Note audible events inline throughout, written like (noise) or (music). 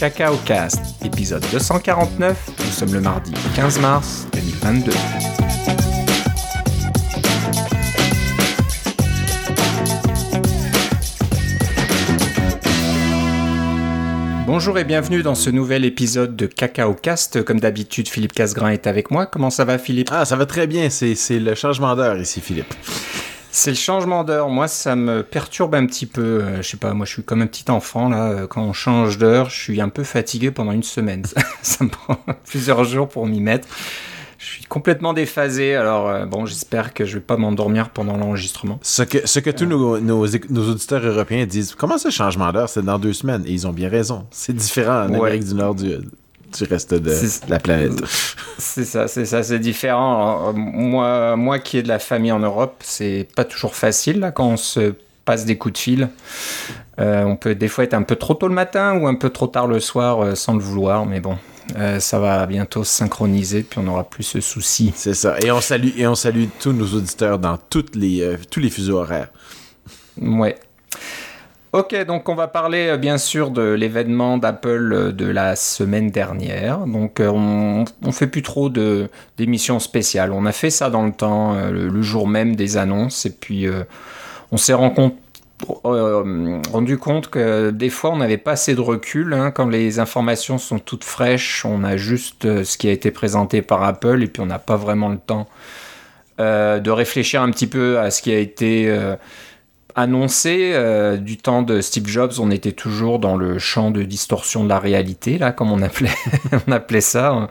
Cacao Cast, épisode 249. Nous sommes le mardi 15 mars 2022. Bonjour et bienvenue dans ce nouvel épisode de Cacao Cast. Comme d'habitude, Philippe Casgrain est avec moi. Comment ça va, Philippe? Ah, ça va très bien. C'est le changement d'heure ici, Philippe. C'est le changement d'heure. Moi, ça me perturbe un petit peu. Euh, je sais pas, moi, je suis comme un petit enfant, là. Euh, quand on change d'heure, je suis un peu fatigué pendant une semaine. (laughs) ça me prend (laughs) plusieurs jours pour m'y mettre. Je suis complètement déphasé, alors euh, bon, j'espère que je vais pas m'endormir pendant l'enregistrement. Ce que, ce que tous nos, nos, auditeurs européens disent, comment ce changement d'heure, c'est dans deux semaines? Et ils ont bien raison. C'est différent en Amérique du Nord du, du reste de la planète. C'est ça, c'est ça, c'est différent. moi, moi qui ai de la famille en Europe, c'est pas toujours facile là, quand on se passe des coups de fil. Euh, on peut des fois être un peu trop tôt le matin ou un peu trop tard le soir euh, sans le vouloir, mais bon, euh, ça va bientôt se synchroniser, puis on n'aura plus ce souci. C'est ça. Et on salue et on salue tous nos auditeurs dans toutes les tous les fuseaux horaires. Ouais. Ok, donc on va parler euh, bien sûr de l'événement d'Apple euh, de la semaine dernière. Donc euh, on, on fait plus trop de d'émissions spéciales. On a fait ça dans le temps, le, jour même des annonces, et puis on s'est rendu compte que des fois on n'avait pas assez de recul. Hein. quand les informations sont toutes fraîches, on a juste ce qui a été présenté par Apple, et puis on n'a pas vraiment le temps de réfléchir un petit peu à ce qui a été annoncé euh, du temps de Steve Jobs, on était toujours dans le champ de distorsion de la réalité, là, comme on appelait, (laughs) on appelait ça.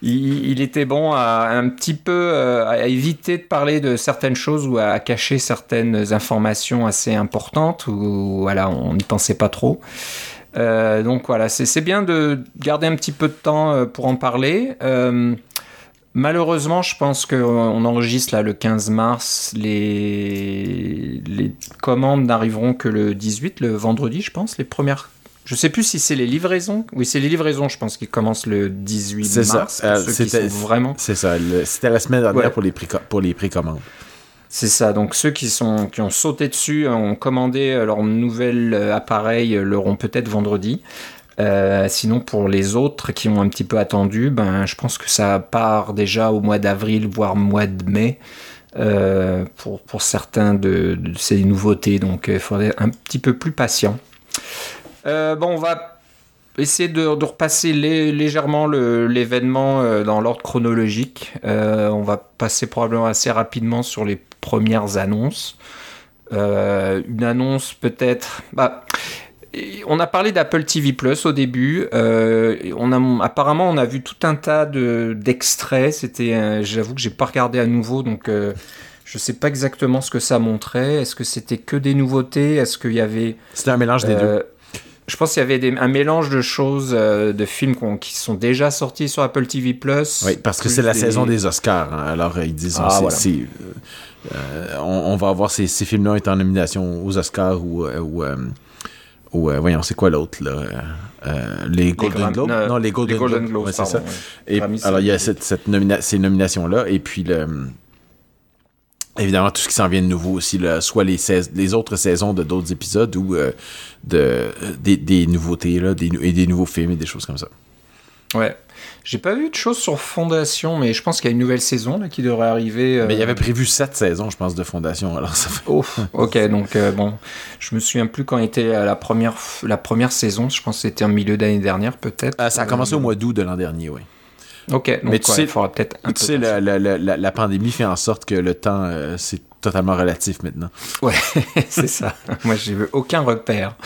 Il, était bon à un petit peu euh, à éviter de parler de certaines choses ou à cacher certaines informations assez importantes ou voilà, on n'y pensait pas trop. Euh, donc voilà, c'est bien de garder un petit peu de temps pour en parler. Malheureusement, je pense qu'on enregistre là le 15 mars. Les, les commandes n'arriveront que le 18, le vendredi, je pense. Les premières. Je sais plus si c'est les livraisons. Oui, c'est les livraisons, je pense, qui commencent le 18 mars. Euh, c'était vraiment. C'est ça. C'était la semaine dernière pour les pour les précommandes. C'est ça. Donc ceux qui sont qui ont sauté dessus, ont commandé leur nouvel appareil, l'auront peut-être vendredi. Euh, sinon, pour les autres qui ont un petit peu attendu, ben, je pense que ça part déjà au mois d'avril, voire mois de mai. Euh, pour, pour, certains de, ces nouveautés, donc il faudrait un petit peu plus patient. Euh, bon, on va essayer de, de repasser légèrement l'événement dans l'ordre chronologique. on va passer probablement assez rapidement sur les premières annonces. une annonce peut-être... Bah, on a parlé d'Apple TV Plus au début. Euh, on a, apparemment, on a vu tout un tas d'extraits. c'était, j'avoue que j'ai pas regardé à nouveau, donc euh, je sais pas exactement ce que ça montrait. Est-ce que c'était que des nouveautés? Est-ce qu'il y avait C'était un mélange des euh, deux. Je pense qu'il y avait un mélange de choses, de films qui sont déjà sortis sur Apple TV Plus. Oui, parce que c'est la saison des Oscars. Hein. Alors ils disent, ah, on, va avoir ces, films-là être en nomination aux Oscars ou, ou ou euh, voyons, c'est quoi l'autre là? Euh, euh, Les Golden Globes? Non, les Golden, Globes. c'est ça. Et, alors il y a cette, cette ces nominations là et puis le évidemment tout ce qui s'en vient de nouveau aussi là, soit les les autres saisons de d'autres épisodes ou de des, des, nouveautés là, des, et des nouveaux films et des choses comme ça. Ouais. J'ai pas vu de choses sur Fondation, mais je pense qu'il y a une nouvelle saison là, qui devrait arriver. Mais il y avait prévu sept saisons, je pense, de Fondation. Alors ça fait... ok, donc euh, bon, je me souviens plus quand était la première, la première saison. Je pense que c'était en milieu d'année dernière, peut-être. Ah, ça a commencé au mois d'août de l'an dernier, oui. Ok, donc mais tu sais, il faudra peut-être un tu sais, la, la, la, la, pandémie fait en sorte que le temps, euh, c'est totalement relatif maintenant. Ouais, (laughs) c'est ça. Moi, j'ai vu aucun repère.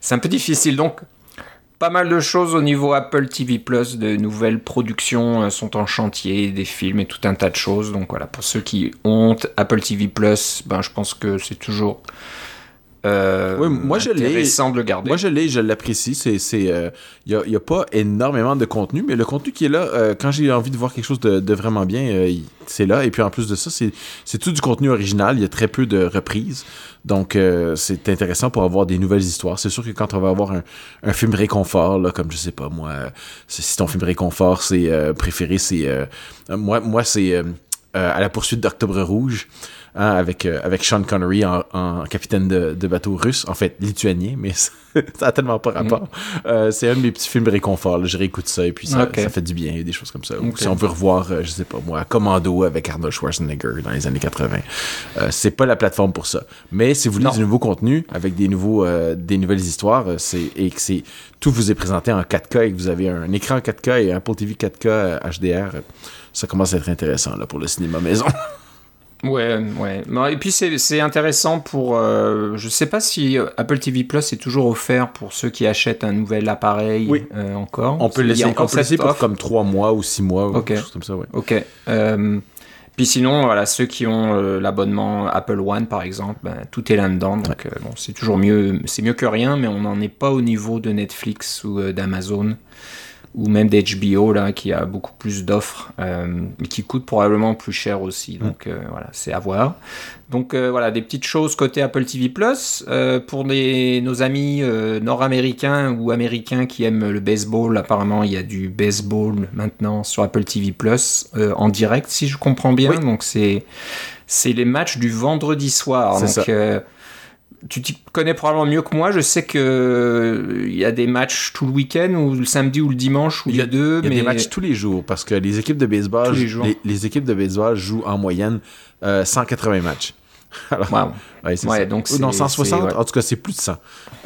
C'est un peu difficile. Donc, pas mal de choses au niveau Apple TV Plus, de nouvelles productions euh, sont en chantier, des films et tout un tas de choses. Donc voilà, pour ceux qui ont Apple TV Plus, ben je pense que c'est toujours euh, oui, moi je l'ai. de le garder. Moi je l'ai, je l'apprécie. C'est, c'est, il euh, y, a, pas énormément de contenu, mais le contenu qui est là, euh, quand j'ai envie de voir quelque chose de, vraiment bien, c'est là. Et puis en plus de ça, c'est, c'est tout du contenu original. Il y a très peu de reprises, donc c'est intéressant pour avoir des nouvelles histoires. C'est sûr que quand on va avoir un, un film réconfort, là, comme je sais pas moi, si ton film réconfort c'est préféré, c'est moi, moi c'est à la poursuite d'Octobre Rouge. Hein, avec, euh, avec Sean Connery en, en capitaine de, de, bateau russe, en fait lituanien, mais (laughs) ça a tellement pas rapport. Mm. Euh, c'est un de mes petits films réconfort, je réécoute ça et puis ça, ça, fait du bien, des choses comme ça. Ou si on veut revoir, euh, je sais pas moi, Commando avec Arnold Schwarzenegger dans les années 80, euh, c'est pas la plateforme pour ça. Mais si vous voulez du nouveau contenu avec des nouveaux, des nouvelles histoires, c'est et que c'est tout vous est présenté en 4K et que vous avez un écran 4K et un Apple TV 4K HDR, ça commence à être intéressant là pour le cinéma maison. (laughs) Ouais, ouais. Et puis c'est intéressant pour. Euh, je sais pas si Apple TV Plus est toujours offert pour ceux qui achètent un nouvel appareil oui. euh, encore. On peut le laisser, encore laisser pour comme 3 mois ou 6 mois ou quelque chose comme ça, ouais. Ok. Euh, puis sinon, voilà, ceux qui ont euh, l'abonnement Apple One, par exemple, ben, tout est là-dedans. Donc, euh, bon, c'est toujours mieux, c'est mieux que rien, mais on n'en est pas au niveau de Netflix ou euh, d'Amazon ou même d'HBO là qui a beaucoup plus d'offres euh, mais qui coûte probablement plus cher aussi. Donc euh, voilà c'est à voir. Donc euh, voilà des petites choses côté Apple TV Plus pour les, nos amis nord-américains ou américains qui aiment le baseball. Apparemment il y a du baseball maintenant sur Apple TV Plus en direct si je comprends bien. Donc c'est c'est les matchs du vendredi soir. Donc ça tu t'y connais probablement mieux que moi. Je sais que il euh, y a des matchs tout le week-end ou le samedi ou le dimanche ou il y a deux. Il y a des matchs tous les jours parce que les équipes de baseball, les, les, équipes de baseball jouent en moyenne euh, 180 matchs. (laughs) Alors, ouais, c'est ça. Donc non, 160, en tout cas, c'est plus de 100.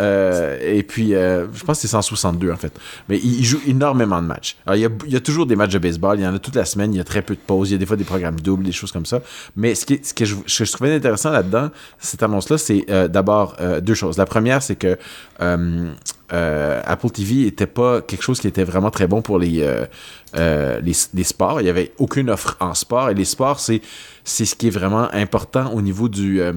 Euh, et puis, euh, je pense que c'est 162, en fait. Mais il, joue énormément de matchs. Alors, il y, a, il y, a, toujours des matchs de baseball, il y en a toute la semaine, il y a très peu de pauses, il y a des fois des programmes doubles, des choses comme ça. Mais ce, qui, ce que, je, je trouvais intéressant là-dedans, cette annonce-là, c'est euh, d'abord euh, deux choses. La première, c'est que euh, euh, Apple TV était pas quelque chose qui était vraiment très bon pour les, euh, euh, les, les, sports. Il y avait aucune offre en sport. Et les sports, c'est, c'est ce qui est vraiment important au niveau du... Euh,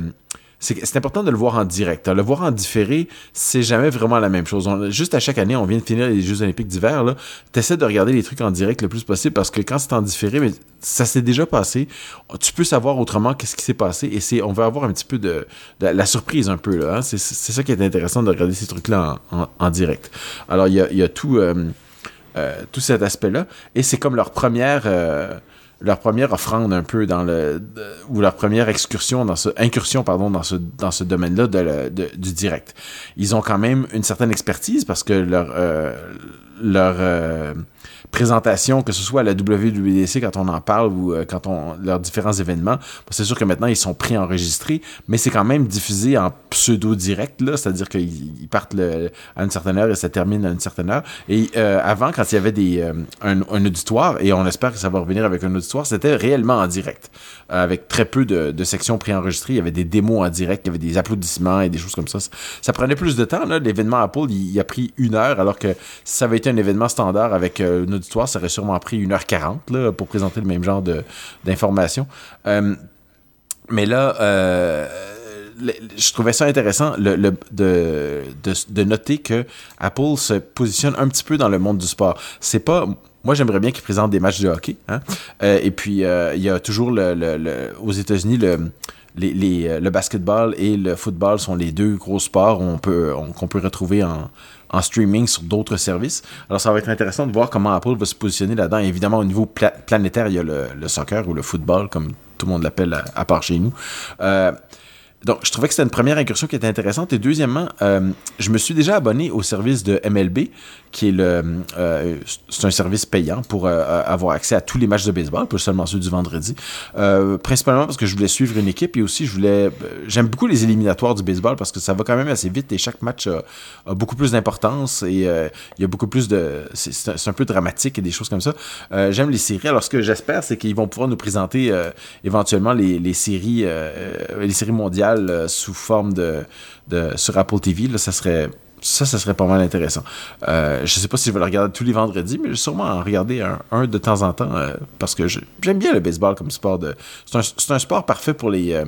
c'est important de le voir en direct. Le voir en différé, c'est jamais vraiment la même chose. Juste à chaque année, on vient de finir les Jeux olympiques d'hiver, là. T'essaies de regarder les trucs en direct le plus possible parce que quand c'est en différé, mais ça s'est déjà passé. Tu peux savoir autrement qu'est-ce qui s'est passé et c'est, on va avoir un petit peu de, de la surprise un peu, là. Hein? C'est, ça qui est intéressant de regarder ces trucs-là en, en, en direct. Alors, il y a, y a tout, euh, euh, tout cet aspect-là et c'est comme leur première, euh, leur première offrande un peu dans le ou leur première excursion dans ce incursion pardon dans ce dans ce domaine-là de, de, du direct. Ils ont quand même une certaine expertise parce que leur euh, leur euh, présentation, que ce soit à la WWDC quand on en parle ou euh, quand on leurs différents événements. c'est sûr que maintenant ils sont pré-enregistrés, mais c'est quand même diffusé en pseudo direct là, c'est-à-dire qu'ils partent le, à une certaine heure et ça termine à une certaine heure. Et euh, avant, quand il y avait des euh, un, auditoire et on espère que ça va revenir avec un auditoire, c'était réellement en direct, avec très peu de, de sections préenregistrées. Il y avait des démos en direct, il y avait des applaudissements et des choses comme ça. Ça prenait plus de temps là. L'événement Apple, il, il, a pris une heure, alors que ça avait été un événement standard avec euh, ça aurait sûrement pris 1h40 là, pour présenter le même genre d'informations. Euh, mais là, euh, je trouvais ça intéressant le, de, de, de, noter que Apple se positionne un petit peu dans le monde du sport. C'est pas. Moi, j'aimerais bien qu'ils présentent des matchs de hockey. Hein? Euh, et puis, il y a toujours le, le aux États-Unis le les, les, le basketball et le football sont les deux gros sports qu'on peut, qu'on peut retrouver en, en streaming sur d'autres services. Alors, ça va être intéressant de voir comment Apple va se positionner là-dedans. Évidemment, au niveau pla planétaire, il y a le, soccer ou le football, comme tout le monde l'appelle à, à, part chez nous. Euh, donc, je trouvais que c'était une première incursion qui était intéressante. Et deuxièmement, euh, je me suis déjà abonné au service de MLB, qui est le, euh, c'est un service payant pour euh, avoir accès à tous les matchs de baseball, pas seulement ceux du vendredi. Euh, principalement parce que je voulais suivre une équipe et aussi je voulais, euh, j'aime beaucoup les éliminatoires du baseball parce que ça va quand même assez vite et chaque match a, beaucoup plus d'importance et euh, il y a beaucoup plus de, c'est, un peu dramatique et des choses comme ça. j'aime les séries. Alors ce que j'espère, c'est qu'ils vont pouvoir nous présenter éventuellement les, les séries, les séries mondiales sous forme de, de sur Apple TV. Là, ça serait ça, ça serait pas mal intéressant. Euh, je sais pas si je vais le regarder tous les vendredis, mais je vais sûrement en regarder un, de temps en temps euh, parce que j'aime bien le baseball comme sport. de C'est un, sport parfait pour les, euh,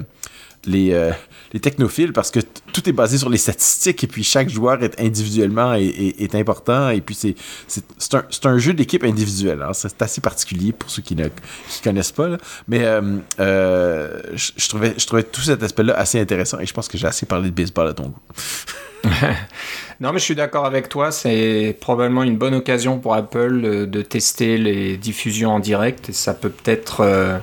euh, les technophiles parce que tout est basé sur les statistiques et puis chaque joueur est individuellement est, important et puis c'est c'est un, un jeu d'équipe individuel. Hein. C'est assez particulier pour ceux qui ne qui connaissent pas. Mais je, je, trouvais, je trouvais tout cet aspect-là assez intéressant et je pense que j'ai assez parlé de baseball à ton goût. (laughs) non, mais je suis d'accord avec toi. C'est probablement une bonne occasion pour Apple de tester les diffusions en direct. Et ça peut peut-être euh,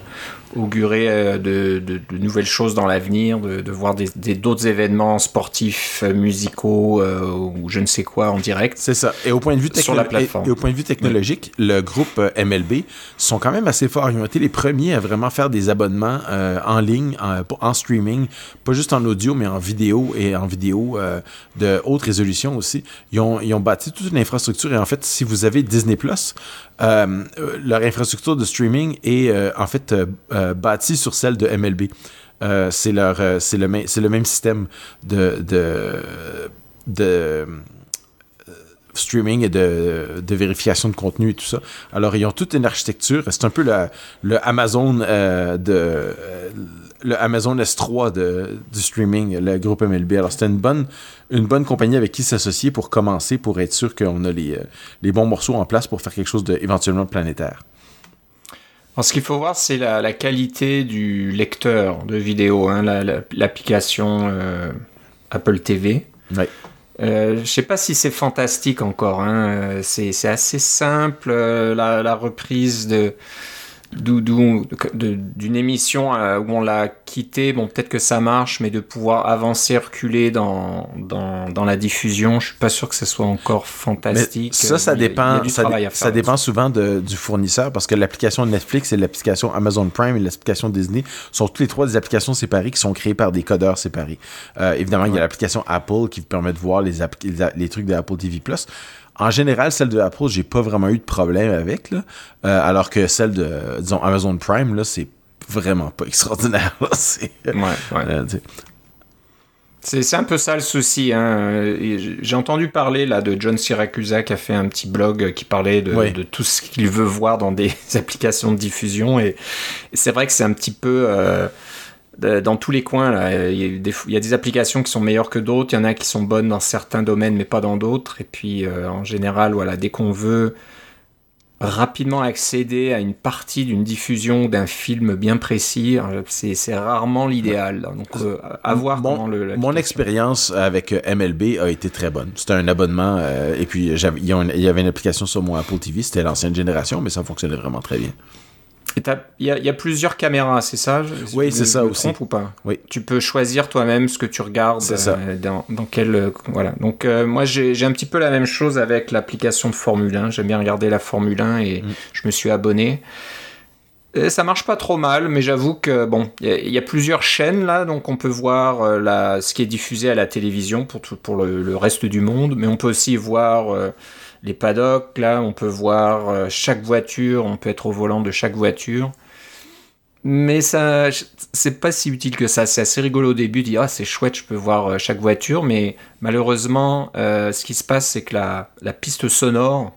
augurer euh, de, de, de nouvelles choses dans l'avenir, de, de voir des des- d'autres événements sportifs, euh, musicaux euh, ou je ne sais quoi en direct. C'est ça. Et au point de vue, Sur la techno- plateforme. et, et au point de vue technologique, le groupe MLB sont quand même assez forts. Ils ont été les premiers à vraiment faire des abonnements euh, en ligne, en, en streaming, pas juste en audio, mais en vidéo et en vidéo euh, de haute résolution aussi. Ils ont, ils ont bâti toute une infrastructure. Et en fait, si vous avez Disney Plus, leur infrastructure de streaming est en fait bâtie sur celle de MLB. Euh, c'est leur, euh, c'est le, le même système de, de, de streaming et de, de vérification de contenu et tout ça. Alors, ils ont toute une architecture. C'est un peu le Amazon euh, de euh, le Amazon S3 de, du streaming, le groupe MLB. Alors, c'était une bonne, une bonne compagnie avec qui s'associer pour commencer, pour être sûr qu'on a les, euh, les bons morceaux en place pour faire quelque chose de éventuellement planétaire. Alors, ce qu'il faut voir, c'est la, la qualité du lecteur de vidéo, hein, la- la- l'application euh, Apple TV. Ouais. Euh, je sais pas si c'est fantastique encore. Hein. euh, C'est assez simple. euh, la, la reprise de- d'une émission euh, où on l'a quitté, bon peut-être que ça marche, mais de pouvoir avancer, reculer dans, dans, dans la diffusion, je suis pas sûr que ce soit encore Mais fantastique. ça, ça a- dépend, ça, faire ça dépend souvent de- du fournisseur parce que l'application Netflix et l'application Amazon Prime et l'application Disney sont toutes les trois des applications séparées qui sont créées par des codeurs séparés. Euh, évidemment, il y a l'application Apple qui vous permet de voir les, les, les trucs de Apple TV+. En général, celle de Apple, j'ai pas vraiment eu de problème avec, là. Euh, alors que celle de, disons, Amazon Prime, là, c'est vraiment pas (laughs) extraordinaire. C'est, Ouais, ouais. euh. C'est un peu ça le souci. Hein. J'ai entendu parler là de John Siracusa qui a fait un petit blog qui parlait de, tout ce qu'il veut voir dans des (laughs) applications de diffusion. Et, c'est vrai que c'est un petit peu euh, dans tous les coins. Là. Il, y a des, il y a des applications qui sont meilleures que d'autres. Il y en a qui sont bonnes dans certains domaines mais pas dans d'autres. Et puis euh, en général, voilà, dès qu'on veut rapidement accéder à une partie d'une diffusion d'un film bien précis, euh, c'est rarement l'idéal. Donc euh, à voir Mon- comment le... Mon l'application- expérience avec euh, MLB a été très bonne. C'était un abonnement euh, et puis y, il y avait une application sur mon Apple TV. C'était l'ancienne génération, mais ça fonctionnait vraiment très bien. Il y, a- il y a plusieurs caméras, c'est ça je- Oui, c'est ça me aussi. trompe ou pas? Oui. Tu peux choisir toi-même ce que tu regardes. C'est ça. euh, dans, dans quel euh, voilà. Donc euh, moi j'ai un petit peu la même chose avec l'application de Formule 1. J'aime bien regarder la Formule 1 et Mm. je me suis abonné. Et ça marche pas trop mal, mais j'avoue que bon, il y a- il y, a plusieurs chaînes là, donc on peut voir la, ce qui est diffusé à la télévision pour tout, pour le, le reste du monde, mais on peut aussi voir les paddocks là, on peut voir euh, chaque voiture, on peut être au volant de chaque voiture. Mais ça, c'est pas si utile que ça. C'est assez rigolo au début, de dire ah c'est chouette, je peux voir euh, chaque voiture, mais malheureusement, euh, ce qui se passe, c'est que la, la piste sonore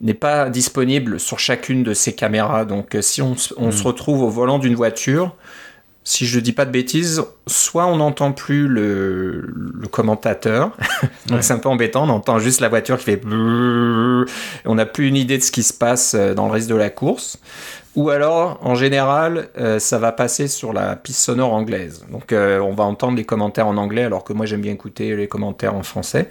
n'est pas disponible sur chacune de ces caméras. Donc, si on, se retrouve au volant d'une voiture, si je dis pas de bêtises, soit on n'entend plus le, le commentateur, (laughs) donc Ouais. c'est un peu embêtant, on entend juste la voiture qui fait on n'a plus une idée de ce qui se passe euh, dans le reste de la course. Ou alors, en général, euh, ça va passer sur la piste sonore anglaise. Donc, euh, on va entendre les commentaires en anglais, alors que moi, j'aime bien écouter les commentaires en français.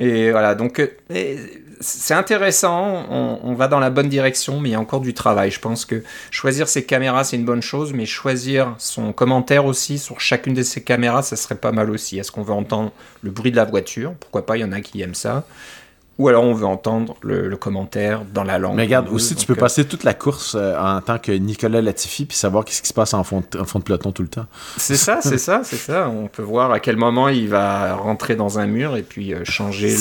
Et voilà, donc et c'est intéressant, on, va dans la bonne direction, mais il y a encore du travail. Je pense que choisir ses caméras, c'est une bonne chose, mais choisir son commentaire aussi sur chacune de ces caméras, ça serait pas mal aussi. Est-ce qu'on veut entendre le bruit de la voiture? Pourquoi pas, il y en a qui aiment ça. Ou alors on veut entendre le, le commentaire dans la langue. Mais regarde, veut. aussi, tu peux euh, passer toute la course euh, en tant que Nicolas Latifi puis savoir qu'est-ce qui se passe en fond de, en fond de peloton tout le temps. C'est ça, c'est ça, c'est ça. On peut voir à quel moment il va rentrer dans un mur et puis euh, changer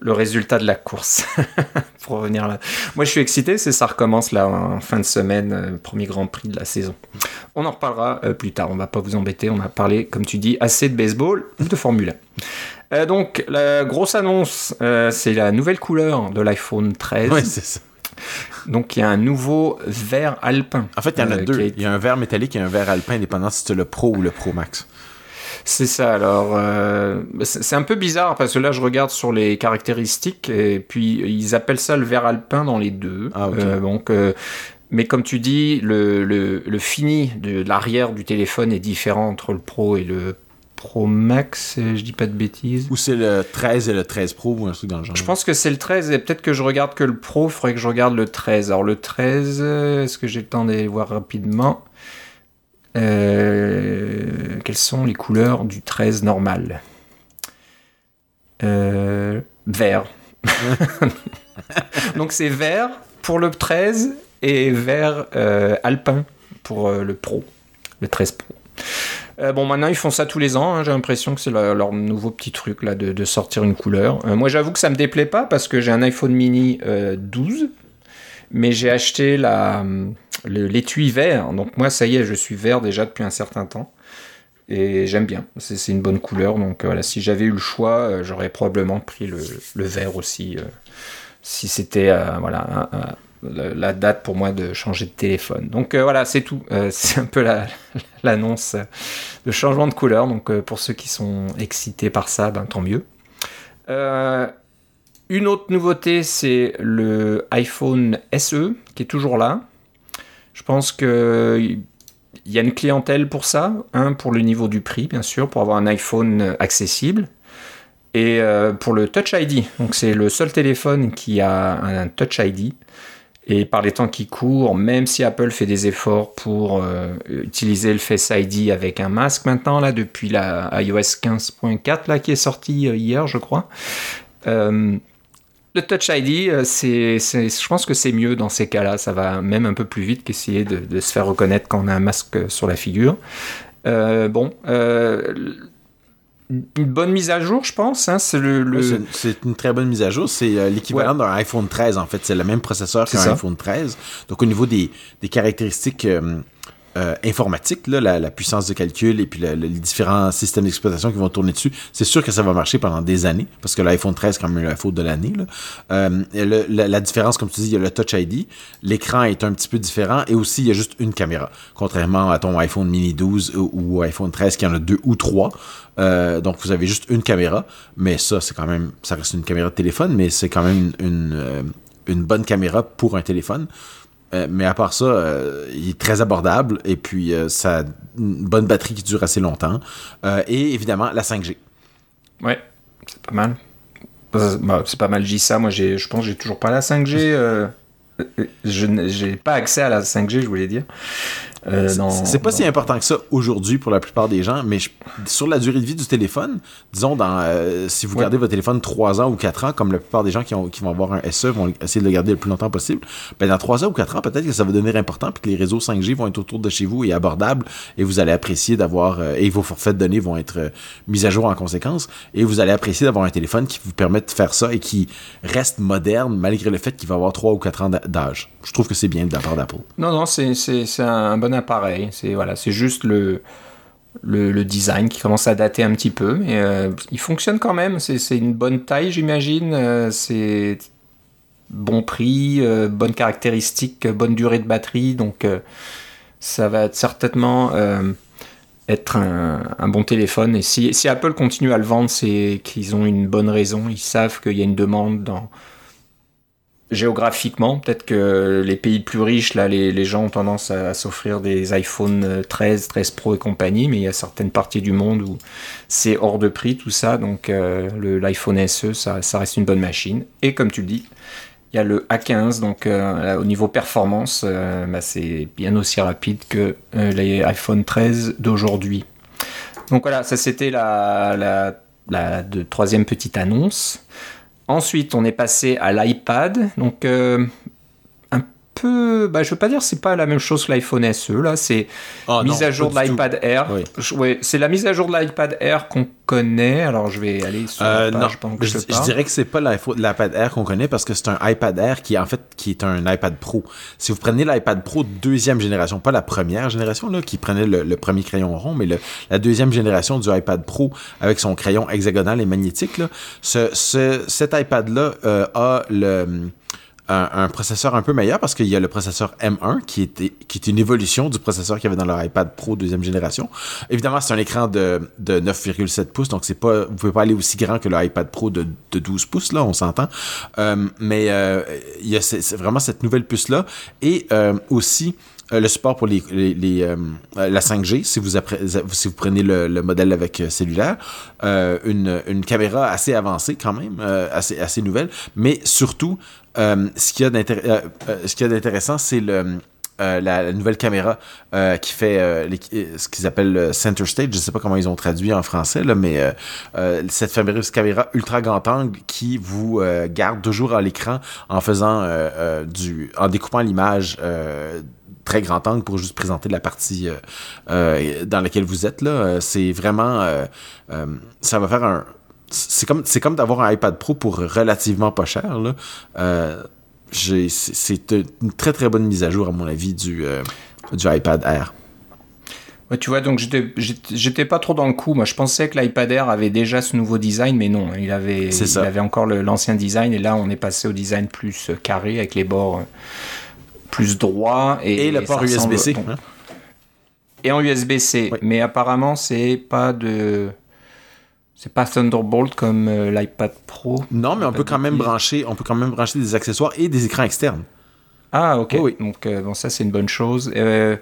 le, résultat de la course. (laughs) Pour revenir là. Moi, je suis excité, c'est ça recommence là en fin de semaine, euh, premier Grand Prix de la saison. On en reparlera euh, plus tard. On va pas vous embêter. On a parlé, comme tu dis, assez de baseball de Formule 1. Euh, donc, la grosse annonce, euh, c'est la nouvelle couleur de l'iPhone 13. Ouais, c'est ça. donc, il y a un nouveau vert alpin. En fait, il y en a euh, deux. Il y a un verre métallique et un verre alpin, dépendant si c'est le Pro ou le Pro Max. C'est ça, alors euh, c'est un peu bizarre parce que là je regarde sur les caractéristiques et puis ils appellent ça le verre alpin dans les deux. Ah, ok. Euh, donc, euh, mais comme tu dis, le, le, le fini de l'arrière du téléphone est différent entre le Pro et le Pro Max, je dis pas de bêtises. Ou c'est le 13 et le 13 Pro ou un truc dans le genre Je pense que c'est le 13 et peut-être que je regarde que le Pro, il faudrait que je regarde le 13. Alors le 13, est-ce que j'ai le temps d'aller voir rapidement euh, Quelles sont les couleurs du 13 normal? Euh, Vert. (laughs) Donc c'est vert pour le 13 et vert euh, alpin pour le Pro, le 13 Pro. Euh, bon, maintenant ils font ça tous les ans. Hein. J'ai l'impression que c'est leur, nouveau petit truc là de, sortir une couleur. Euh, moi, j'avoue que ça me déplaît pas parce que j'ai un iPhone mini 12, euh, mais j'ai acheté la l'étui vert. Donc moi, ça y est, je suis vert déjà depuis un certain temps. Et j'aime bien, c'est une bonne couleur. Donc voilà, si j'avais eu le choix, j'aurais probablement pris le, vert aussi. si c'était voilà, la date pour moi de changer de téléphone. Donc euh, voilà, c'est tout. Euh, (laughs) c'est un peu l'annonce de changement de couleur. Donc euh, pour ceux qui sont excités par ça, ben, tant mieux. une autre nouveauté, c'est le iPhone SE qui est toujours là. Je pense que il y a une clientèle pour ça. Un, pour le niveau du prix, bien sûr, pour avoir un iPhone accessible. Et pour le Touch ID. Donc c'est le seul téléphone qui a un Touch ID. Et par les temps qui courent, même si Apple fait des efforts pour euh, utiliser le Face ID avec un masque maintenant, là, depuis la iOS 15.4 là, qui est sorti euh, hier, je crois. Euh, le Touch ID, c'est, je pense que c'est mieux dans ces cas-là. Ça va même un peu plus vite qu'essayer de, se faire reconnaître quand on a un masque sur la figure. bon, une bonne mise à jour, je pense. Hein? C'est le, c'est une très bonne mise à jour. C'est euh, l'équivalent d'un iPhone 13, en fait. C'est le même processeur qu'un iPhone 13. Donc, au niveau des, des caractéristiques euh, euh, informatique, la, puissance de calcul et puis les différents systèmes d'exploitation qui vont tourner dessus, c'est sûr que ça va marcher pendant des années, parce que l'iPhone 13 est quand même l'iPhone de l'année. Euh, la, différence, comme tu dis, il y a le Touch ID, l'écran est un petit peu différent, et aussi il y a juste une caméra, contrairement à ton iPhone mini 12 ou, iPhone 13 qui en a deux ou trois. Euh, donc vous avez juste une caméra, mais ça c'est quand même, ça reste une caméra de téléphone, mais c'est quand même une bonne caméra pour un téléphone. Euh, mais à part ça, euh, il est très abordable et puis euh, ça a une bonne batterie qui dure assez longtemps. et évidemment, la 5G. Ouais, c'est pas mal. Bah, c'est pas mal, je dis ça. Moi, je pense que j'ai toujours pas la 5G. je n'ai pas accès à la 5G, je voulais dire. Euh, c'est pas si important que ça aujourd'hui pour la plupart des gens, mais sur la durée de vie du téléphone, disons, dans, euh, si vous gardez votre téléphone 3 ans ou 4 ans, comme la plupart des gens qui, ont, qui vont avoir un SE vont essayer de le garder le plus longtemps possible, ben dans 3 ans ou 4 ans, peut-être que ça va devenir important puis que les réseaux 5G vont être autour de chez vous et abordables et vous allez apprécier d'avoir, euh, et vos forfaits de données vont être mis à jour en conséquence et vous allez apprécier d'avoir un téléphone qui vous permet de faire ça et qui reste moderne malgré le fait qu'il va avoir 3 ou 4 ans d'âge. Je trouve que c'est bien de la part d'Apple. Non, non, c'est un bon appareil. C'est voilà, c'est juste le, le, design qui commence à dater un petit peu, mais euh, il fonctionne quand même. C'est une bonne taille, j'imagine. Euh, c'est bon prix, euh, bonne caractéristique, bonne durée de batterie. Donc ça va certainement être un, bon téléphone. Et si, si Apple continue à le vendre, c'est qu'ils ont une bonne raison. Ils savent qu'il y a une demande dans géographiquement, peut-être que les pays plus riches, là, les, gens ont tendance à, s'offrir des iPhone 13, 13 Pro et compagnie, mais il y a certaines parties du monde où c'est hors de prix tout ça, donc euh, l'iPhone SE, ça, reste une bonne machine. Et comme tu le dis, il y a le A15, donc euh, au niveau performance, euh, bah, c'est bien aussi rapide que les iPhone 13 d'aujourd'hui. Donc voilà, ça c'était la, la, la troisième petite annonce. Ensuite, on est passé à l'iPad. Donc, euh, peu. Bah, je veux pas dire c'est pas la même chose que l'iPhone SE. Là, c'est oh, mise à jour de l'iPad Air. Oui. c'est la mise à jour de l'iPad Air qu'on connaît. Alors, je vais aller sur euh, la page non, je, je, je, dirais que c'est pas l'iPad Air qu'on connaît parce que c'est un iPad Air qui, en fait, qui est un iPad Pro. Si vous prenez l'iPad Pro deuxième génération, pas la première génération, là, qui prenait le, premier crayon rond, mais le, la deuxième génération du iPad Pro avec son crayon hexagonal et magnétique, là, ce, ce cet iPad-là euh, a le un, processeur un peu meilleur parce qu'il y a le processeur M1 qui est, qui est une évolution du processeur qu'il y avait dans leur iPad Pro deuxième génération. Évidemment, c'est un écran de, de 9,7 pouces, donc c'est pas, vous pouvez pas aller aussi grand que le iPad Pro de, de 12 pouces, là, on s'entend. Euh, mais euh, il y a c'est vraiment cette nouvelle puce-là. Et euh, aussi, le support pour les, les, la 5G si vous, si vous prenez le, modèle avec cellulaire, une, une, caméra assez avancée quand même, assez, assez nouvelle, mais surtout, ce qu'il y a d'intéressant, c'est euh, la, nouvelle caméra euh, qui fait euh, ce qu'ils appellent le center stage. Je sais pas comment ils ont traduit en français, mais cette fameuse caméra ultra grand angle qui vous garde toujours à l'écran en faisant du, en découpant l'image très grand angle pour juste présenter la partie dans laquelle vous êtes c'est vraiment, ça va faire un, c'est comme, c'est comme d'avoir un iPad Pro pour relativement pas cher là c'est une très très bonne mise à jour à mon avis du, euh, du iPad Air. Ouais, tu vois, donc j'étais pas trop dans le coup. Moi, je pensais que l'iPad Air avait déjà ce nouveau design, mais non, il avait, il avait encore l'ancien design, et là, on est passé au design plus euh, carré avec les bords euh, plus droits. Et, et le port USB-C. Hein. Et en USB-C, mais apparemment, c'est pas de. C'est pas Thunderbolt comme euh, l'iPad Pro? Non, mais on peut quand même brancher, on peut quand même brancher des accessoires et des écrans externes. Ah ok. oui. Donc euh, bon, ça c'est une bonne chose. Euh,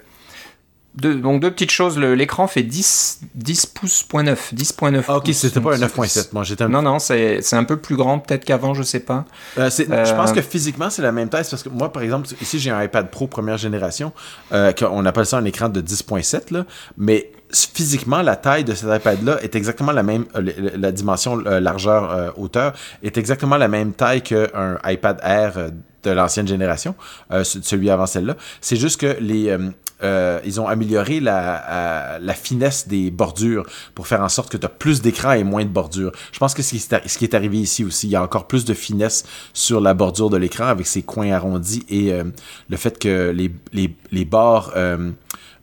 deux, donc deux petites choses. L'écran fait 10, 10 pouces point 9. 10.9. Ah ok, c'était pas un 9.7. Moi j'étais. Non non, c'est un peu plus grand peut-être qu'avant, je sais pas. je pense que physiquement c'est la même taille parce que moi par exemple ici j'ai un iPad Pro première génération. on appelle ça un écran de 10.7 là, mais physiquement, la taille de cet iPad-là est exactement la même, euh, la, dimension euh, largeur euh, hauteur est exactement la même taille qu'un iPad Air de l'ancienne génération, celui avant celle-là. C'est juste que les ils ont amélioré la, finesse des bordures pour faire en sorte que tu as plus d'écran et moins de bordures. Je pense que ce qui, est, ce qui est arrivé ici aussi, il y a encore plus de finesse sur la bordure de l'écran avec ses coins arrondis et le fait que les, les, les bords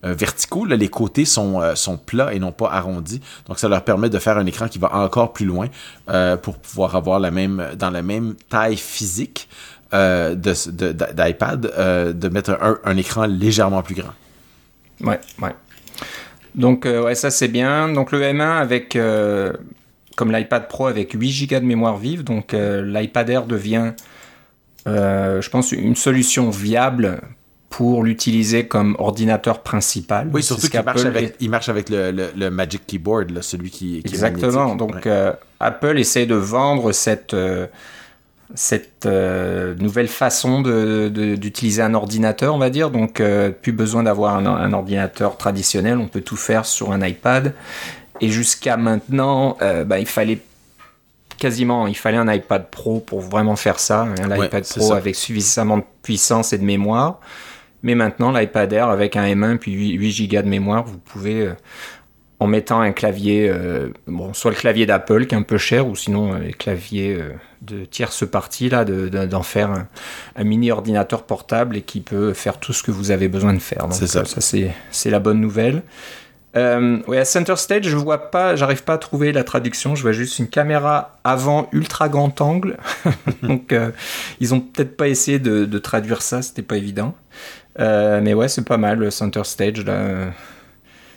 euh, verticaux. les côtés sont, euh, sont plats et non pas arrondis. Donc, ça leur permet de faire un écran qui va encore plus loin euh, pour pouvoir avoir la même, dans la même taille physique d'iPad, de, mettre un, écran légèrement plus grand. Ouais, ouais. Donc, ouais, ça c'est bien. Donc, le M1 avec, comme l'iPad Pro avec 8 Go de mémoire vive. Donc, l'iPad Air devient, je pense, une solution viable pour l'utiliser comme ordinateur principal. Oui, surtout qu'il marche, avec, il marche avec le, le, Magic Keyboard, là, celui qui, qui Exactement. Donc, euh, Apple essaie de vendre cette, euh, cette euh, nouvelle façon d'utiliser de, un ordinateur, on va dire. Donc, plus besoin d'avoir un, un, ordinateur traditionnel. On peut tout faire sur un iPad. Et jusqu'à maintenant, bah, il fallait quasiment, il fallait un iPad Pro pour vraiment faire ça. Un iPad Pro avec suffisamment de puissance et de mémoire. Mais maintenant, l'iPad Air avec un M1 puis 8, Go de mémoire, vous pouvez, euh, en mettant un clavier, euh, bon, soit le clavier d'Apple qui est un peu cher, ou sinon euh, les claviers de tierce partie, là, d'en faire un, mini ordinateur portable et qui peut faire tout ce que vous avez besoin de faire. C'est ça. ça c'est la bonne nouvelle. Ouais, à Center Stage, je vois pas, j'arrive pas à trouver la traduction. Je vois juste une caméra avant ultra grand angle. (laughs) Donc, ils ont peut-être pas essayé de, de traduire ça, c'était pas évident. Euh, mais ouais, c'est pas mal le center stage là.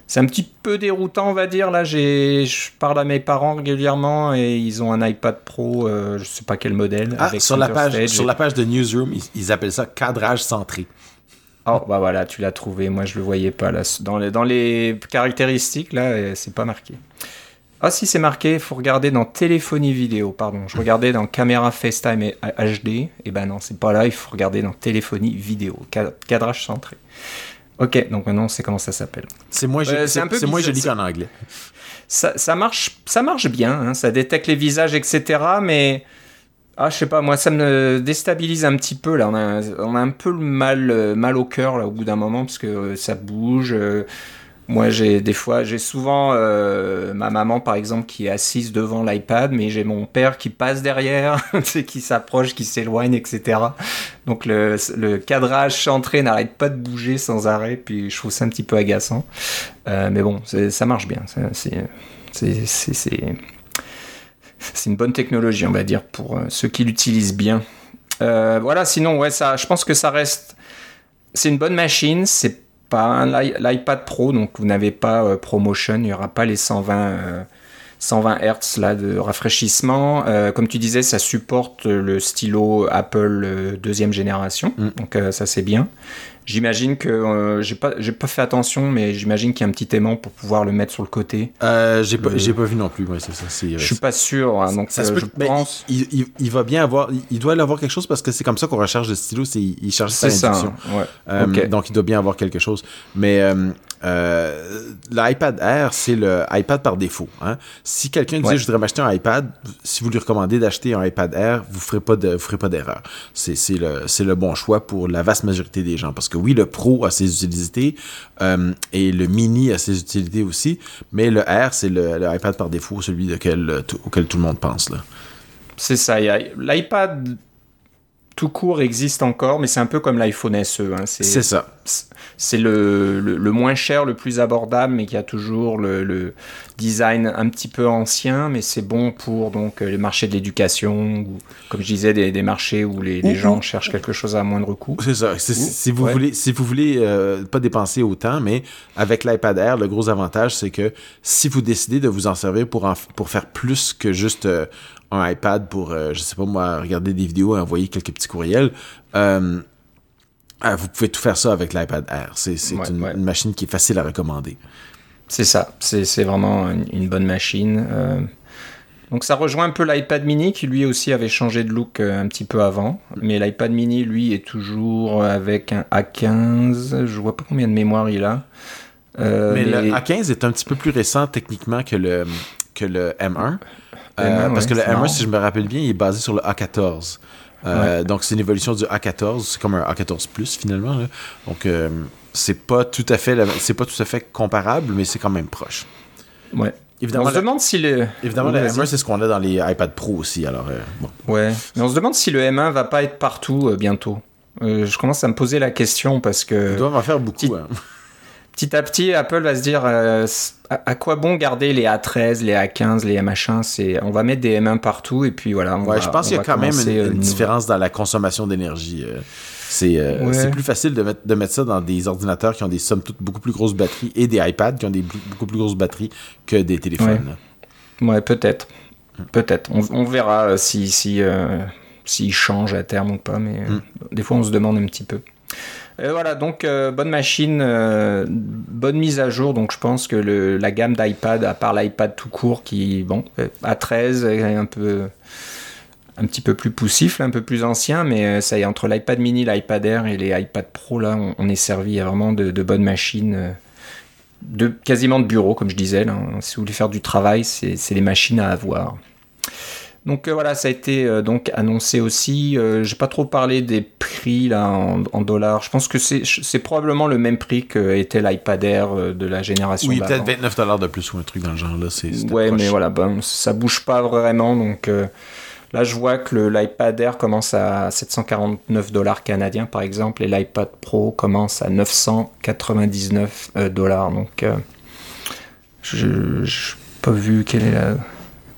C'est un petit peu déroutant, on va dire. Là, j'ai, je parle à mes parents régulièrement et ils ont un iPad Pro, euh, je sais pas quel modèle. Ah, sur la page, sur la page de Newsroom, ils, appellent ça cadrage centré. Oh, bah voilà, tu l'as trouvé. Moi, je le voyais pas là. Dans les, dans les caractéristiques, là, c'est pas marqué. Ah si c'est marqué, il faut regarder dans téléphonie vidéo, pardon. Je regardais dans caméra FaceTime et HD, et eh ben non, c'est pas là, il faut regarder dans téléphonie vidéo, cadrage centré. Ok, donc maintenant on sait comment ça s'appelle. C'est moins, euh, c'est moins joli qu'en anglais. Ça, ça, marche, ça marche bien, hein. ça détecte les visages, etc. Mais ah, je sais pas, moi ça me déstabilise un petit peu là. On a, on a un peu mal, euh, mal au cœur là au bout d'un moment parce que euh, ça bouge. Moi, j'ai des fois, j'ai souvent euh, ma maman, par exemple, qui est assise devant l'iPad, mais j'ai mon père qui passe derrière, (laughs) qui s'approche, qui s'éloigne, etc. Donc le, cadrage centré n'arrête pas de bouger sans arrêt, puis je trouve ça un petit peu agaçant. Euh, mais bon, ça marche bien. C'est une bonne technologie, on va dire, pour euh, ceux qui l'utilisent bien. voilà, sinon, ouais, ça, je pense que ça reste. C'est une bonne machine, pas l'iPad Pro, donc vous n'avez pas euh, ProMotion, il n'y aura pas les 120, 120 Hz là de rafraîchissement. comme tu disais, ça supporte le stylo Apple deuxième génération, mm. donc ça c'est bien. J'imagine que euh, j'ai pas j'ai pas fait attention, mais j'imagine qu'il y a un petit aimant pour pouvoir le mettre sur le côté. Euh, j'ai pas j'ai pas vu non plus. Ouais, c'est ça. je suis pas sûr. Hein, donc ça euh, je pense. Il, il, il, va bien avoir. Il doit avoir quelque chose parce que c'est comme ça qu'on recharge le stylo. C'est il charge sa. Ça, ouais. Donc il doit bien avoir quelque chose. Mais euh, L'iPad Air, c'est le iPad par défaut. Hein. Si quelqu'un dit je voudrais m'acheter un iPad, si vous lui recommandez d'acheter un iPad Air, vous ferez pas de, vous ferez pas d'erreur. C'est le, c'est le bon choix pour la vaste majorité des gens parce que oui, le Pro a ses utilités euh, et le Mini a ses utilités aussi, mais le Air, c'est le, iPad par défaut, celui auquel tout le monde pense là. C'est ça. L'iPad tout court existe encore, mais c'est un peu comme l'iPhone SE. Hein. C'est ça. C'est le, le, moins cher, le plus abordable, mais qui a toujours le, le design un petit peu ancien, mais c'est bon pour donc les marchés de l'éducation, ou comme je disais, des, des marchés où les, les gens cherchent quelque chose à moindre coût. C'est ça. si, vous voulez, si vous voulez euh, pas dépenser autant, mais avec l'iPad Air, le gros avantage, c'est que si vous décidez de vous en servir pour, pour faire plus que juste euh, un iPad pour, euh, je sais pas moi, regarder des vidéos et envoyer quelques petits courriels. Euh, euh, vous pouvez tout faire ça avec l'iPad Air. C'est une, machine qui est facile à recommander. C'est ça. C'est vraiment une, bonne machine. donc ça rejoint un peu l'iPad mini qui lui aussi avait changé de look un petit peu avant. Mais l'iPad mini lui est toujours avec un A15. Je vois pas combien de mémoire il a. mais, le A15 est un petit peu plus récent techniquement que le, que le M1. Euh, parce que le M1, si je me rappelle bien, il est basé sur le A14. Euh, donc, c'est une évolution du A14. C'est comme un A14 Plus, finalement. Donc, euh, c'est pas tout à fait c'est pas tout à fait comparable, mais c'est quand même proche. Ouais. Évidemment, on se demande si le. Évidemment, le M1, c'est ce qu'on a dans les iPad Pro aussi. Alors, bon. Ouais. Mais on se demande si le M1 va pas être partout bientôt. je commence à me poser la question parce que. Il doit en faire beaucoup. Hein petit à petit, Apple va se dire euh, à, quoi bon garder les A13, les A15, les M1 C'est on va mettre des M1 partout et puis voilà. ouais, je pense qu'il y a quand même une, euh, différence dans la consommation d'énergie. Euh. C'est plus facile de mettre, de mettre ça dans des ordinateurs qui ont des sommes toutes beaucoup plus grosses batteries et des iPads qui ont des beaucoup plus grosses batteries que des téléphones. Ouais, peut-être. Peut-être. On, verra si si s'ils changent à terme ou pas, mais hmm. des fois on se demande un petit peu. Et voilà, donc euh, bonne machine, euh, bonne mise à jour. Donc je pense que la gamme d'iPad, à part l'iPad tout court, qui bon, à 13 est un peu petit peu plus poussif, un peu plus ancien, mais euh, ça y est, entre l'iPad mini, l'iPad Air et les iPad Pro, là, on, est servi vraiment de, bonnes machines, de, quasiment de bureau, comme je disais. Si vous voulez faire du travail, c'est les machines à avoir. Donc euh, voilà, ça a été euh, donc annoncé aussi. Euh, j'ai pas trop parlé des prix là en, dollars. Je pense que c'est probablement le même prix que était l'iPad Air de la génération. Oui, peut-être 29 dollars de plus ou un truc dans le genre là. Ouais, mais voilà, bon, ça bouge pas vraiment. Donc là, je vois que l'iPad Air commence à 749 dollars canadiens par exemple, et l'iPad Pro commence à 999 dollars. Donc je n'ai pas vu quelle est la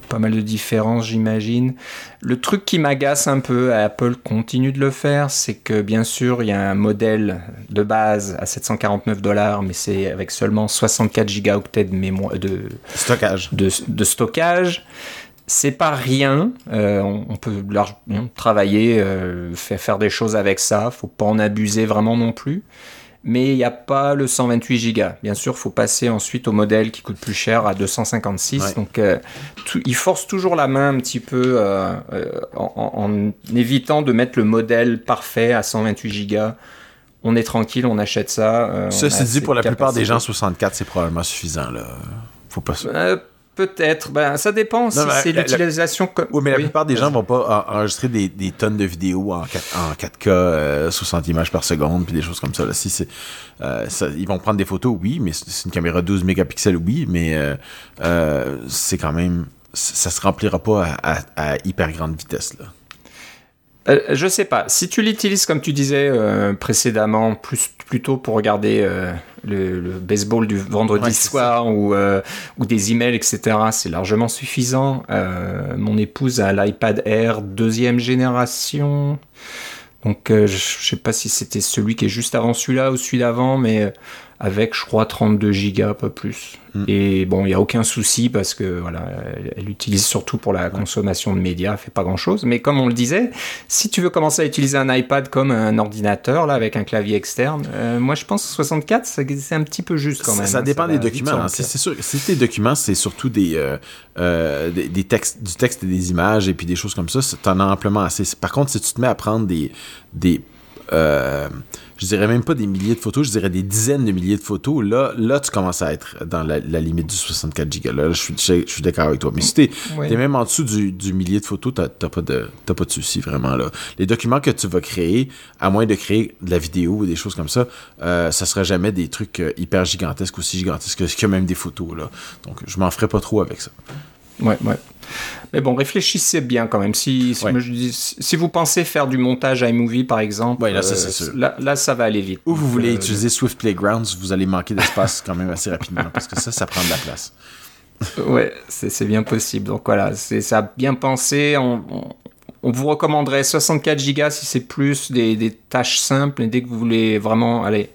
pas mal de différences, j'imagine. Le truc qui m'agace un peu, Apple continue de le faire, c'est que bien sûr, il y a un modèle de base à 749 dollars, mais c'est avec seulement 64 gigaoctets de mémoire, de stockage. De, stockage. C'est pas rien. Euh, on, peut travailler, euh, faire, faire des choses avec ça. Faut pas en abuser vraiment non plus mais il n'y a pas le 128 Go. Bien sûr, il faut passer ensuite au modèle qui coûte plus cher à 256. Donc, euh, il force toujours la main un petit peu euh, euh, en, évitant de mettre le modèle parfait à 128 Go. On est tranquille, on achète ça. Ceci dit, pour la plupart des gens, 64, c'est probablement suffisant. Là. Faut pas. Peut-être. Ben, ça dépend si c'est l'utilisation. Oui, mais la plupart des gens vont pas enregistrer des, des, tonnes de vidéos en, 4, en 4K, 60 images par seconde, puis des choses comme ça. Là. Si c'est, euh, ils vont prendre des photos, oui, mais c'est une caméra 12 mégapixels, oui, mais euh, euh, c'est quand même. Ça se remplira pas à, à, à hyper grande vitesse. Là. Euh, je sais pas. Si tu l'utilises comme tu disais euh, précédemment, plus plutôt pour regarder euh, le, baseball du vendredi soir ou, ou des emails, etc., c'est largement suffisant. mon épouse a l'iPad Air deuxième génération. Donc je sais pas si c'était celui qui est juste avant celui-là ou celui d'avant, mais avec, je crois, 32 gigas, pas plus. Mm. Et bon, il n'y a aucun souci parce que voilà, elle l'utilise surtout pour la consommation de médias, elle fait pas grand chose. Mais comme on le disait, si tu veux commencer à utiliser un iPad comme un ordinateur, là, avec un clavier externe, euh, moi je pense que 64, c'est un petit peu juste quand même. Ça, hein, dépend des documents. Hein. C'est sûr, si tes documents, c'est surtout des, euh, euh, des, textes, du texte et des images et puis des choses comme ça, t'en as amplement assez. Par contre, si tu te mets à prendre des, des je dirais même pas des milliers de photos, je dirais des dizaines de milliers de photos. Là, là tu commences à être dans la, limite du 64 Go. Là, je suis, je, suis d'accord avec toi. Mais si t'es es même en dessous du, du millier de photos, t'as pas de pas de souci vraiment là. Les documents que tu vas créer, à moins de créer de la vidéo ou des choses comme ça, euh, ça sera jamais des trucs euh, hyper gigantesques, aussi gigantesques que, que même des photos là. Donc, je m'en ferai pas trop avec ça. Ouais, ouais. Mais bon, réfléchissez bien quand même. Si, si, vous pensez faire du montage iMovie, par exemple, là, euh, là, ça va aller vite. Ou vous voulez euh, utiliser Swift Playgrounds, vous allez manquer d'espace quand même assez rapidement, parce que ça, ça prend de la place. (laughs) ouais, c'est bien possible. Donc voilà, c'est ça bien pensé. On, on, vous recommanderait 64 Go si c'est plus des, des, tâches simples. Et dès que vous voulez vraiment aller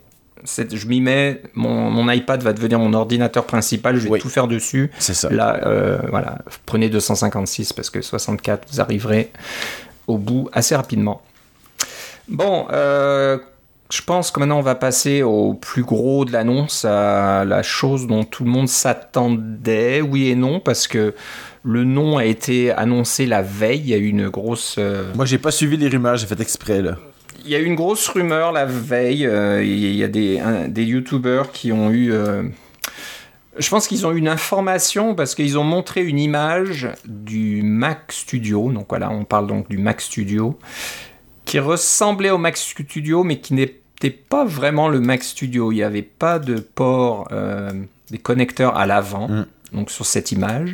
je m'y mets, mon, iPad va devenir mon ordinateur principal, je vais tout faire dessus. C'est ça. Là, euh, voilà, prenez 256 parce que 64, vous arriverez au bout assez rapidement. Bon, euh, je pense que maintenant on va passer au plus gros de l'annonce, à la chose dont tout le monde s'attendait, oui et non, parce que le nom a été annoncé la veille, il y a eu une grosse... Euh, Moi j'ai pas suivi les rumeurs, j'ai fait exprès là il y a eu une grosse rumeur la veille. Euh, il y a des, des YouTubers qui ont eu. Euh, je pense qu'ils ont eu une information parce qu'ils ont montré une image du Mac Studio. Donc voilà, on parle donc du Mac Studio qui ressemblait au Mac Studio mais qui n'était pas vraiment le Mac Studio. Il n'y avait pas de port, euh, des connecteurs à l'avant. Mm. Donc sur cette image.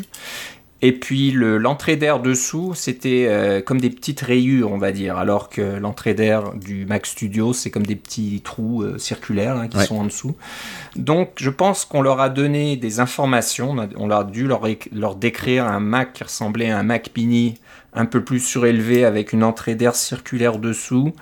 Et puis l'entrée d'air dessous, c'était euh, comme des petites rayures, on va dire, alors que l'entrée d'air du Mac Studio, c'est comme des petits trous euh, circulaires hein, qui sont en dessous. Donc je pense qu'on leur a donné des informations, on, leur a dû leur, leur, décrire un Mac qui ressemblait à un Mac Mini un peu plus surélevé avec une entrée d'air circulaire dessous.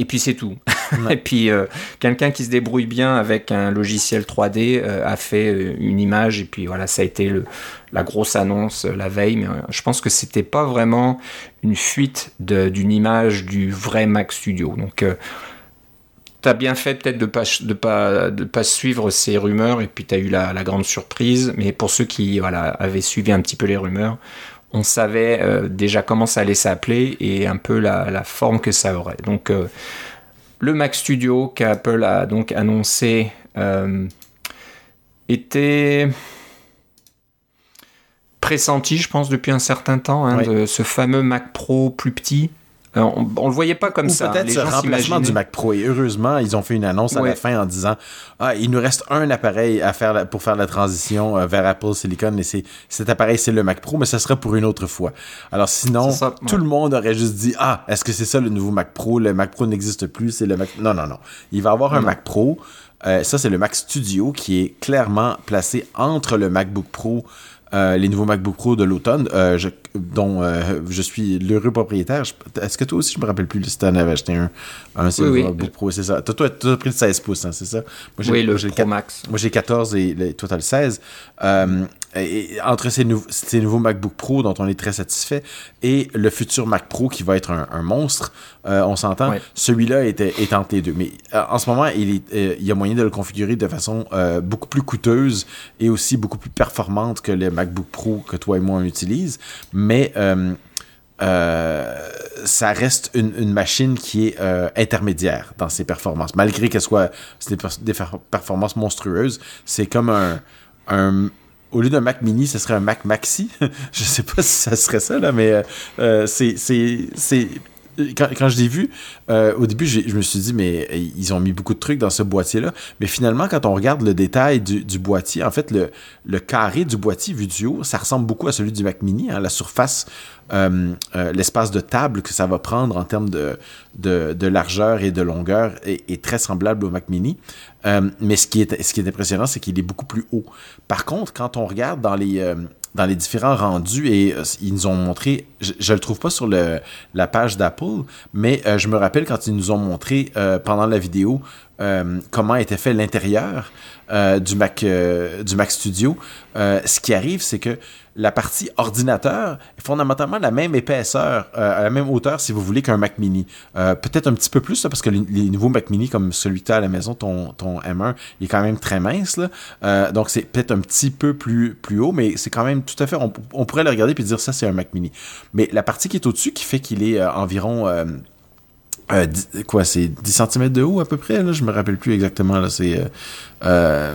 Et puis c'est tout. (laughs) et puis euh, quelqu'un qui se débrouille bien avec un logiciel 3D a fait une image et puis voilà, ça a été le, la grosse annonce la veille, mais euh, je pense que c'était pas vraiment une fuite d'une image du vrai Mac Studio. Donc, euh, tu as bien fait peut-être de pas de pas de pas suivre ces rumeurs et puis tu as eu la, grande surprise. Mais pour ceux qui voilà avaient suivi un petit peu les rumeurs, on savait euh, déjà comment ça allait s'appeler et un peu la, forme que ça aurait. Donc le Mac Studio qu'Apple a donc annoncé était pressenti, je pense, depuis un certain temps, hein, de ce fameux Mac Pro plus petit. Euh, on, ne le voyait pas comme ça. Peut-être ce remplacement du Mac Pro. Et heureusement, ils ont fait une annonce à la fin en disant Ah, il nous reste un appareil à faire pour faire la transition euh, vers Apple Silicon. Et cet appareil, c'est le Mac Pro, mais ça sera pour une autre fois. Alors sinon, tout le monde aurait juste dit Ah, est-ce que c'est ça le nouveau Mac Pro? Le Mac Pro n'existe plus, c'est le Mac. Non, non, non. Il va avoir un Mac Pro. Euh, ça, c'est le Mac Studio qui est clairement placé entre le MacBook Pro euh, les nouveaux MacBook Pro de l'automne, euh, dont euh, je suis l'heureux propriétaire. Est-ce que toi aussi, je me rappelle plus si tu en avais acheté un, un MacBook Pro, c'est ça. Toi, tu as pris le 16 pouces, hein, c'est ça? Moi, oui, le Pro Max. Moi, j'ai 14 et toi, tu as le 16 et entre ces, ces, nouveaux MacBook Pro dont on est très satisfait et le futur Mac Pro qui va être un, monstre, euh, on s'entend, celui-là est, est, entre les deux. Mais euh, en ce moment, il, est, euh, il y a moyen de le configurer de façon beaucoup plus coûteuse et aussi beaucoup plus performante que les MacBook Pro que toi et moi on utilise. Mais ça reste une, une, machine qui est intermédiaire dans ses performances. Malgré qu'elle soit des, des performances monstrueuses, c'est comme un, un, au lieu d'un Mac mini, ce serait un Mac Maxi. (laughs) je sais pas si ça serait ça, là, mais euh, euh c'est, quand, je l'ai vu, euh, au début, je me suis dit, mais ils ont mis beaucoup de trucs dans ce boîtier-là. Mais finalement, quand on regarde le détail du, boîtier, en fait, le, carré du boîtier vu du haut, ça ressemble beaucoup à celui du Mac Mini. Hein, la surface, euh, euh, l'espace de table que ça va prendre en termes de, largeur et de longueur est, est, très semblable au Mac Mini. Euh, mais ce qui est, ce qui est impressionnant, c'est qu'il est beaucoup plus haut. Par contre, quand on regarde dans les euh, dans les différents rendus et euh, ils nous ont montré, je, je, le trouve pas sur la page d'Apple, mais euh, je me rappelle quand ils nous ont montré euh, pendant la vidéo comment était fait l'intérieur du Mac du Mac Studio. ce qui arrive, c'est que la partie ordinateur est fondamentalement la même épaisseur, à la même hauteur, si vous voulez, qu'un Mac Mini. Peut-être un petit peu plus, parce que les, nouveaux Mac Mini, comme celui que tu as à la maison, ton, ton M1, il est quand même très mince. Donc, c'est peut-être un petit peu plus, haut, mais c'est quand même tout à fait... On, on pourrait le regarder puis dire ça, c'est un Mac Mini. Mais la partie qui est au-dessus, qui fait qu'il est environ euh, quoi, c'est 10 cm de haut à peu près, là, je me rappelle plus exactement, là, c'est... Euh, euh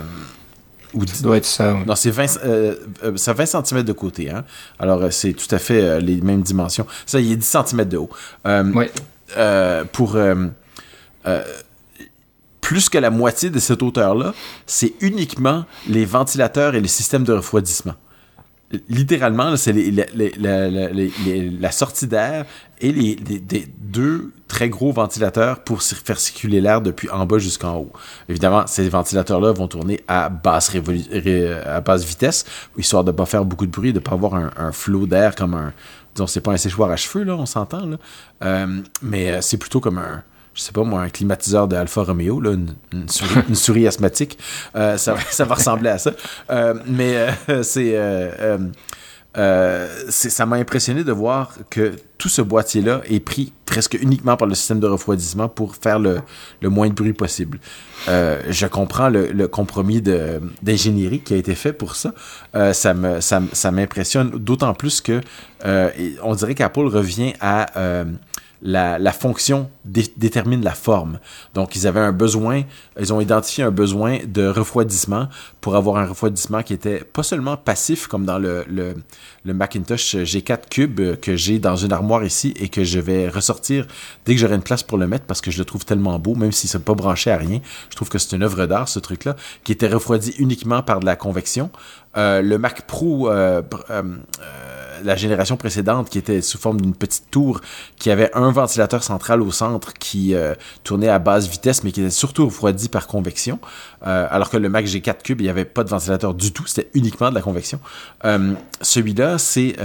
ou ça doit être ça. Non, c'est 20, euh, 20 cm de côté, hein. Alors, c'est tout à fait les mêmes dimensions. Ça, il est 10 cm de haut. oui. pour... plus que la moitié de cette hauteur-là, c'est uniquement les ventilateurs et les systèmes de refroidissement littéralement, c'est la sortie d'air et les, deux très gros ventilateurs pour faire circuler l'air depuis en bas jusqu'en haut. Évidemment, ces ventilateurs-là vont tourner à basse, à basse vitesse, histoire de ne pas faire beaucoup de bruit, de ne pas avoir un, flot d'air comme un... Disons, c'est pas un séchoir à cheveux, là, on s'entend, euh, mais euh, c'est plutôt comme un je sais pas moi, un climatiseur de Alfa Romeo, là, une, souris, (laughs) asthmatique. Euh, ça, ça, va ressembler à ça. Euh, mais euh, c'est, ça m'a impressionné de voir que tout ce boîtier-là est pris presque uniquement par le système de refroidissement pour faire le, le moins de bruit possible. je comprends le, compromis d'ingénierie qui a été fait pour ça. ça, ça, ça m'impressionne d'autant plus que on dirait qu'Apple revient à la, fonction détermine la forme. Donc, ils avaient un besoin, ils ont identifié un besoin de refroidissement pour avoir un refroidissement qui était pas seulement passif comme dans le, Macintosh G4 Cube que j'ai dans une armoire ici et que je vais ressortir dès que j'aurai une place pour le mettre parce que je le trouve tellement beau, même si c'est pas branché à rien. Je trouve que c'est une œuvre d'art, ce truc-là, qui était refroidi uniquement par de la convection. Euh, le Mac Pro, euh, euh, la génération précédente, qui était sous forme d'une petite tour, qui avait un ventilateur central au centre qui tournait à basse vitesse, mais qui était surtout refroidi par convection. Alors que le Mac G4 Cube, il n'y avait pas de ventilateur du tout, c'était uniquement de la convection. Celui-là, c'est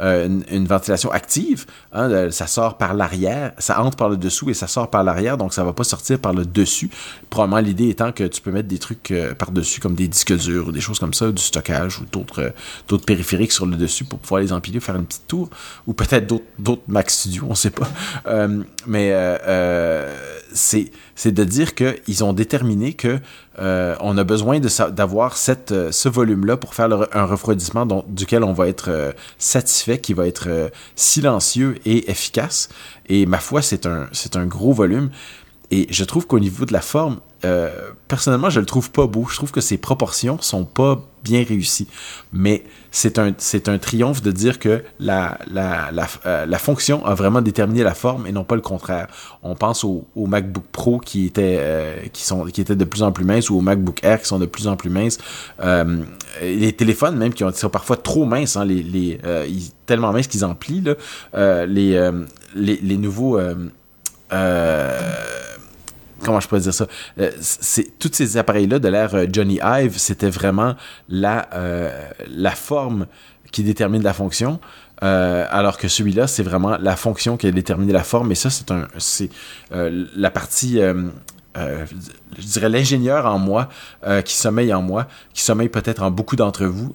une, ventilation active. Hein, ça sort par l'arrière, ça entre par le dessous et ça sort par l'arrière, donc ça va pas sortir par le dessus. Probablement l'idée étant que tu peux mettre des trucs par-dessus, comme des disques durs ou des choses comme ça, du stockage ou d'autres euh, périphériques sur le dessus pour pouvoir les empiler, faire une petite tour, ou peut-être d'autres Mac Studio, on sait pas. Euh, mais euh, c'est de dire qu'ils ont déterminé que on a besoin d'avoir cette ce volume là pour faire un refroidissement dont, duquel on va être satisfait, qui va être silencieux et efficace. Et ma foi, c'est un un gros volume. Et je trouve qu'au niveau de la forme, euh, personnellement, je le trouve pas beau. Je trouve que ses proportions sont pas bien réussies. Mais c'est un, c'est un triomphe de dire que la, la, la, euh, la, fonction a vraiment déterminé la forme et non pas le contraire. On pense au, au MacBook Pro qui étaient, euh, qui, sont, qui étaient de plus en plus minces ou au MacBook Air qui sont de plus en plus minces. les téléphones même qui, ont, sont parfois trop minces, hein, tellement minces qu'ils en plient. Là. les, les, nouveaux... Euh, comment je peux dire ça? Euh, c'est tous ces appareils là de l'ère euh, Johnny Ive c'était vraiment la euh, la forme qui détermine la fonction alors que celui-là c'est vraiment la fonction qui a déterminé la forme et ça c'est un c'est la partie je dirais l'ingénieur en moi qui sommeille en moi qui sommeille peut-être en beaucoup d'entre vous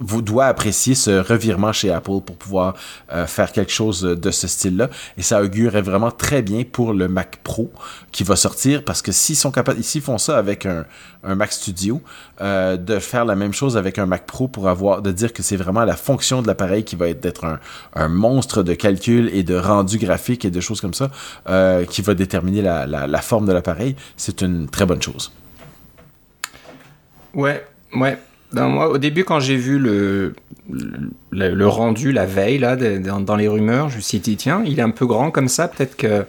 vous doit apprécier ce revirement chez Apple pour pouvoir euh, faire quelque chose de ce style-là. Et ça augurait vraiment très bien pour le Mac Pro qui va sortir parce que s'ils sont capables, s'ils font ça avec un, un Mac Studio, euh, de faire la même chose avec un Mac Pro pour avoir, de dire que c'est vraiment la fonction de l'appareil qui va être d'être un, un, monstre de calcul et de rendu graphique et de choses comme ça euh, qui va déterminer la, la, la forme de l'appareil, c'est une très bonne chose. Ouais, ouais. Ben, moi, au début, quand j'ai vu le, le, rendu la veille là, dans, les rumeurs, je me suis dit, tiens, il est un peu grand comme ça, peut-être que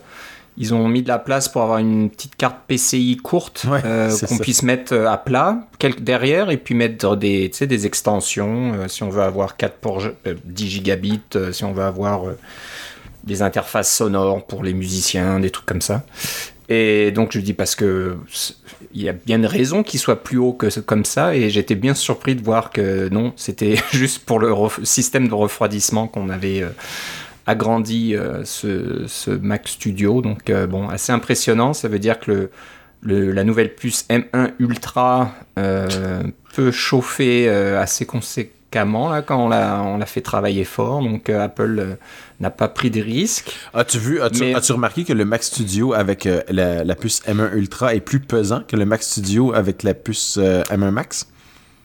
ils ont mis de la place pour avoir une petite carte PCI courte euh, qu'on puisse mettre euh, à plat derrière et puis mettre des, des extensions euh, si on veut avoir 4 pour 10 gigabits, si on veut avoir des interfaces sonores pour les musiciens, des trucs comme ça. Et donc je dis parce que il y a bien une raison qu'il soit plus haut que comme ça, et j'étais bien surpris de voir que non, c'était (laughs) juste pour le système de refroidissement qu'on avait euh, agrandi ce, ce, Mac Studio. Donc bon, assez impressionnant. Ça veut dire que le, la nouvelle puce M1 Ultra peut chauffer assez conséquemment là, quand on l'a, on l'a fait travailler fort. Donc euh, Apple euh, n'a pas pris de risques. As-tu vu, as-tu, as remarqué que le Mac Studio avec euh, la, puce M1 Ultra est plus pesant que le Mac Studio avec la puce M1 Max?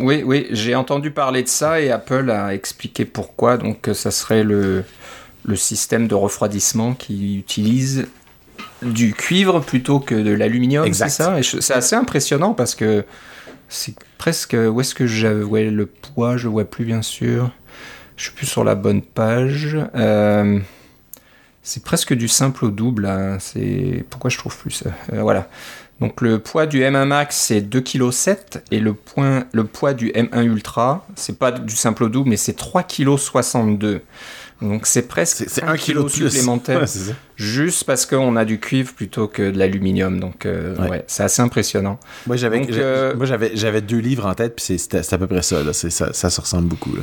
Oui, oui, j'ai entendu parler de ça et Apple a expliqué pourquoi. Donc ça serait le, le système de refroidissement qui utilise du cuivre plutôt que de l'aluminium, c'est ça? C'est assez impressionnant parce que c'est presque. Où est-ce que j'avais le poids Je le vois plus, bien sûr. Je suis plus sur la bonne page. Euh, c'est presque du simple au double. Hein. C'est pourquoi je trouve plus. Euh, voilà. Donc le poids du M1 Max c'est 2,7 kg et le, le poids du M1 Ultra, c'est pas du simple au double mais c'est 3,62 kg. Donc c'est presque c'est un kilo supplémentaire, juste parce qu'on a du cuivre plutôt que de l'aluminium. Donc euh, ouais. c'est assez impressionnant. Moi j'avais euh, moi j'avais j'avais deux livres en tête puis c'est à peu près ça là. Ça, ça se ressemble beaucoup là.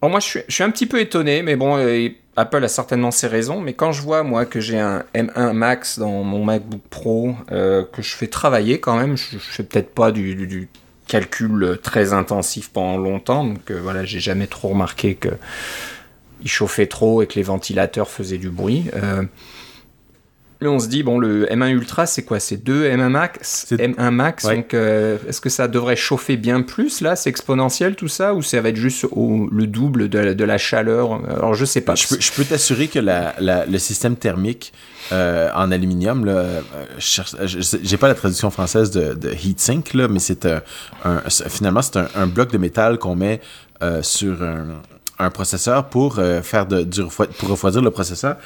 Bon, moi je suis, je suis un petit peu étonné, mais bon euh, Apple a certainement ses raisons. Mais quand je vois moi que j'ai un M1 Max dans mon MacBook Pro que je fais travailler quand même, je, fais peut-être pas du, du calcul très intensif pendant longtemps, donc voilà j'ai jamais trop remarqué que il chauffait trop et que les ventilateurs faisaient du bruit. Euh, là, on se dit, bon, le M1 Ultra, c'est quoi? C'est 2 M1 Max? M1 Max, donc euh, est-ce que ça devrait chauffer bien plus, là? C'est exponentiel tout ça? Ou ça va être juste le double de, la chaleur? Alors, je sais pas. Je peux, t'assurer que le système thermique euh, en aluminium, là, j'ai pas la traduction française de, de heatsink, là, mais c'est un, finalement, c'est un, bloc de métal qu'on met sur un un processeur pour euh, faire de, du pour refroidir le processeur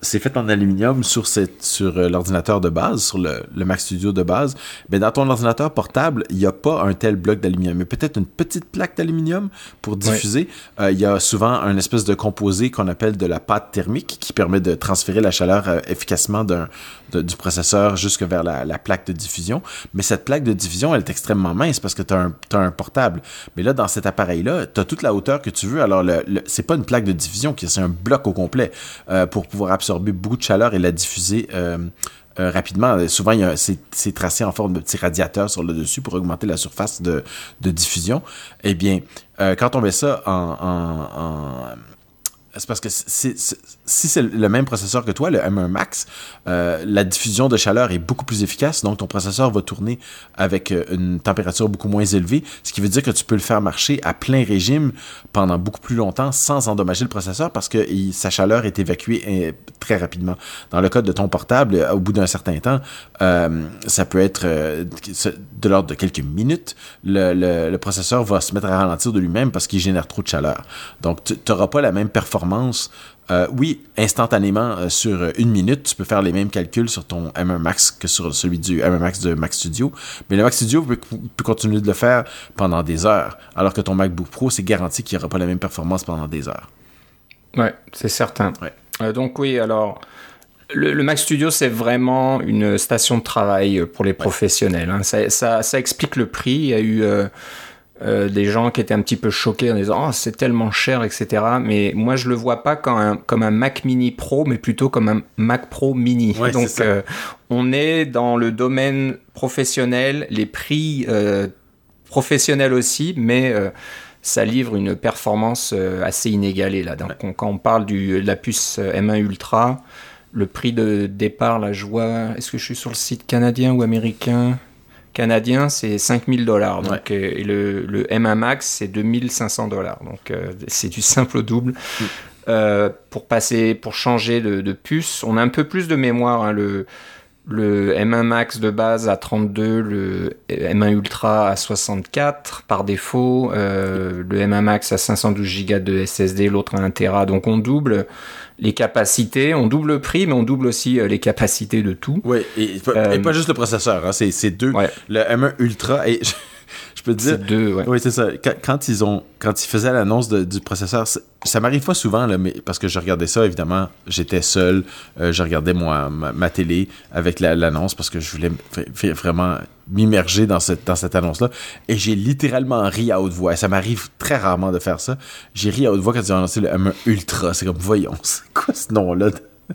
c'est fait en aluminium sur, cette, sur euh, l'ordinateur de base, sur le, le, Mac Studio de base, mais dans ton ordinateur portable, il n'y a pas un tel bloc d'aluminium. Mais peut-être une petite plaque d'aluminium pour diffuser. Euh, il y a souvent un espèce de composé qu'on appelle de la pâte thermique qui permet de transférer la chaleur euh, efficacement d'un, du processeur jusque vers la, la, plaque de diffusion. Mais cette plaque de diffusion, elle est extrêmement mince parce que tu as un, un portable. Mais là, dans cet appareil-là, tu as toute la hauteur que tu veux. Alors, le, le c'est pas une plaque de diffusion, c'est un bloc au complet pour pouvoir absorber absorber beaucoup de chaleur et la diffuser euh, euh, rapidement. Souvent, c'est tracé en forme de petit radiateur sur le dessus pour augmenter la surface de, diffusion. Eh bien, euh, quand on met ça en c'est parce que si c'est le même processeur que toi, le M1 Max, euh, la diffusion de chaleur est beaucoup plus efficace, donc ton processeur va tourner avec euh, une température beaucoup moins élevée, ce qui veut dire que tu peux le faire marcher à plein régime pendant beaucoup plus longtemps sans endommager le processeur parce que sa chaleur est évacuée euh, très rapidement. Dans le cas de ton portable, au bout d'un certain temps, ça peut être de l'ordre de quelques minutes, le, le, processeur va se mettre à ralentir de lui-même parce qu'il génère trop de chaleur. Donc, tu n'auras pas la même performance. Euh, oui, instantanément, euh, sur une minute, tu peux faire les mêmes calculs sur ton M1 Max que sur celui du M1 Max de Mac Studio. Mais le Mac Studio peut, continuer de le faire pendant des heures, alors que ton MacBook Pro, c'est garanti qu'il n'y aura pas la même performance pendant des heures. Ouais, c'est certain. Euh, donc oui, alors le, Mac Studio, c'est vraiment une station de travail pour les professionnels. Hein. Ça, ça, explique le prix. Il y a eu euh, euh, des gens qui étaient un petit peu choqués en disant oh, c'est tellement cher, etc. Mais moi, je le vois pas comme un, comme un Mac Mini Pro, mais plutôt comme un Mac Pro Mini. Donc, euh, on est dans le domaine professionnel, les prix professionnels aussi, mais ça livre une performance assez inégalée là. Donc, quand on parle du, de la puce M1 Ultra, le prix de départ, là, je vois, est-ce que je suis sur le site canadien ou américain? Canadien, c'est 5000 dollars. Donc, euh, et le, le, M1 Max, c'est 2500 dollars. Donc, euh, c'est du simple au double. Mm. Euh, pour passer, pour changer de, puce, on a un peu plus de mémoire. Hein, le, le M1 Max de base à 32, le M1 Ultra à 64 par défaut, le M1 Max à 512 Go de SSD, l'autre à 1 Tera. Donc on double les capacités, on double le prix, mais on double aussi euh, les capacités de tout. Oui, et, pas euh, juste le processeur, hein, c'est deux. Le M1 Ultra, et peux te dire. C'est deux, ouais. Oui, c'est ça. Quand, quand ils ont, quand ils faisaient l'annonce du processeur, ça m'arrive pas souvent, là, mais parce que je regardais ça, évidemment, j'étais seul, euh, je regardais moi, ma, ma télé avec la- l'annonce parce que je voulais vraiment m'immerger dans cette, dans cette annonce-là. Et j'ai littéralement ri à haute voix. Et ça m'arrive très rarement de faire ça. J'ai ri à haute voix quand ils ont annoncé le M1 Ultra. C'est comme, voyons, c'est quoi ce nom-là? (laughs) Ils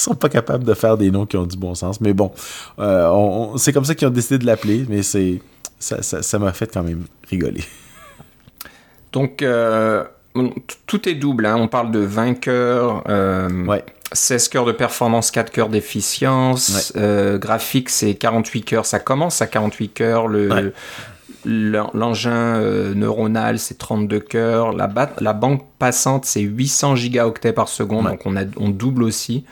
sont pas capables de faire des noms qui ont du bon sens. Mais bon, euh, c'est comme ça qu'ils ont décidé de l'appeler, mais c'est ça ça- ça m'a fait quand même rigoler. (laughs) Donc, euh, tout est double. hein. On parle de 20 cœurs, euh, Ouais. 16 cœurs de performance, 4 cœurs d'efficience. Euh, graphique, c'est 48 cœurs. Ça commence à 48 cœurs. Le, Ouais. L'en- L'engin euh, neuronal, c'est 32 cœurs. La, ba- la banque passante, c'est 800 gigaoctets par seconde. Ouais. Donc, on, a, on double aussi.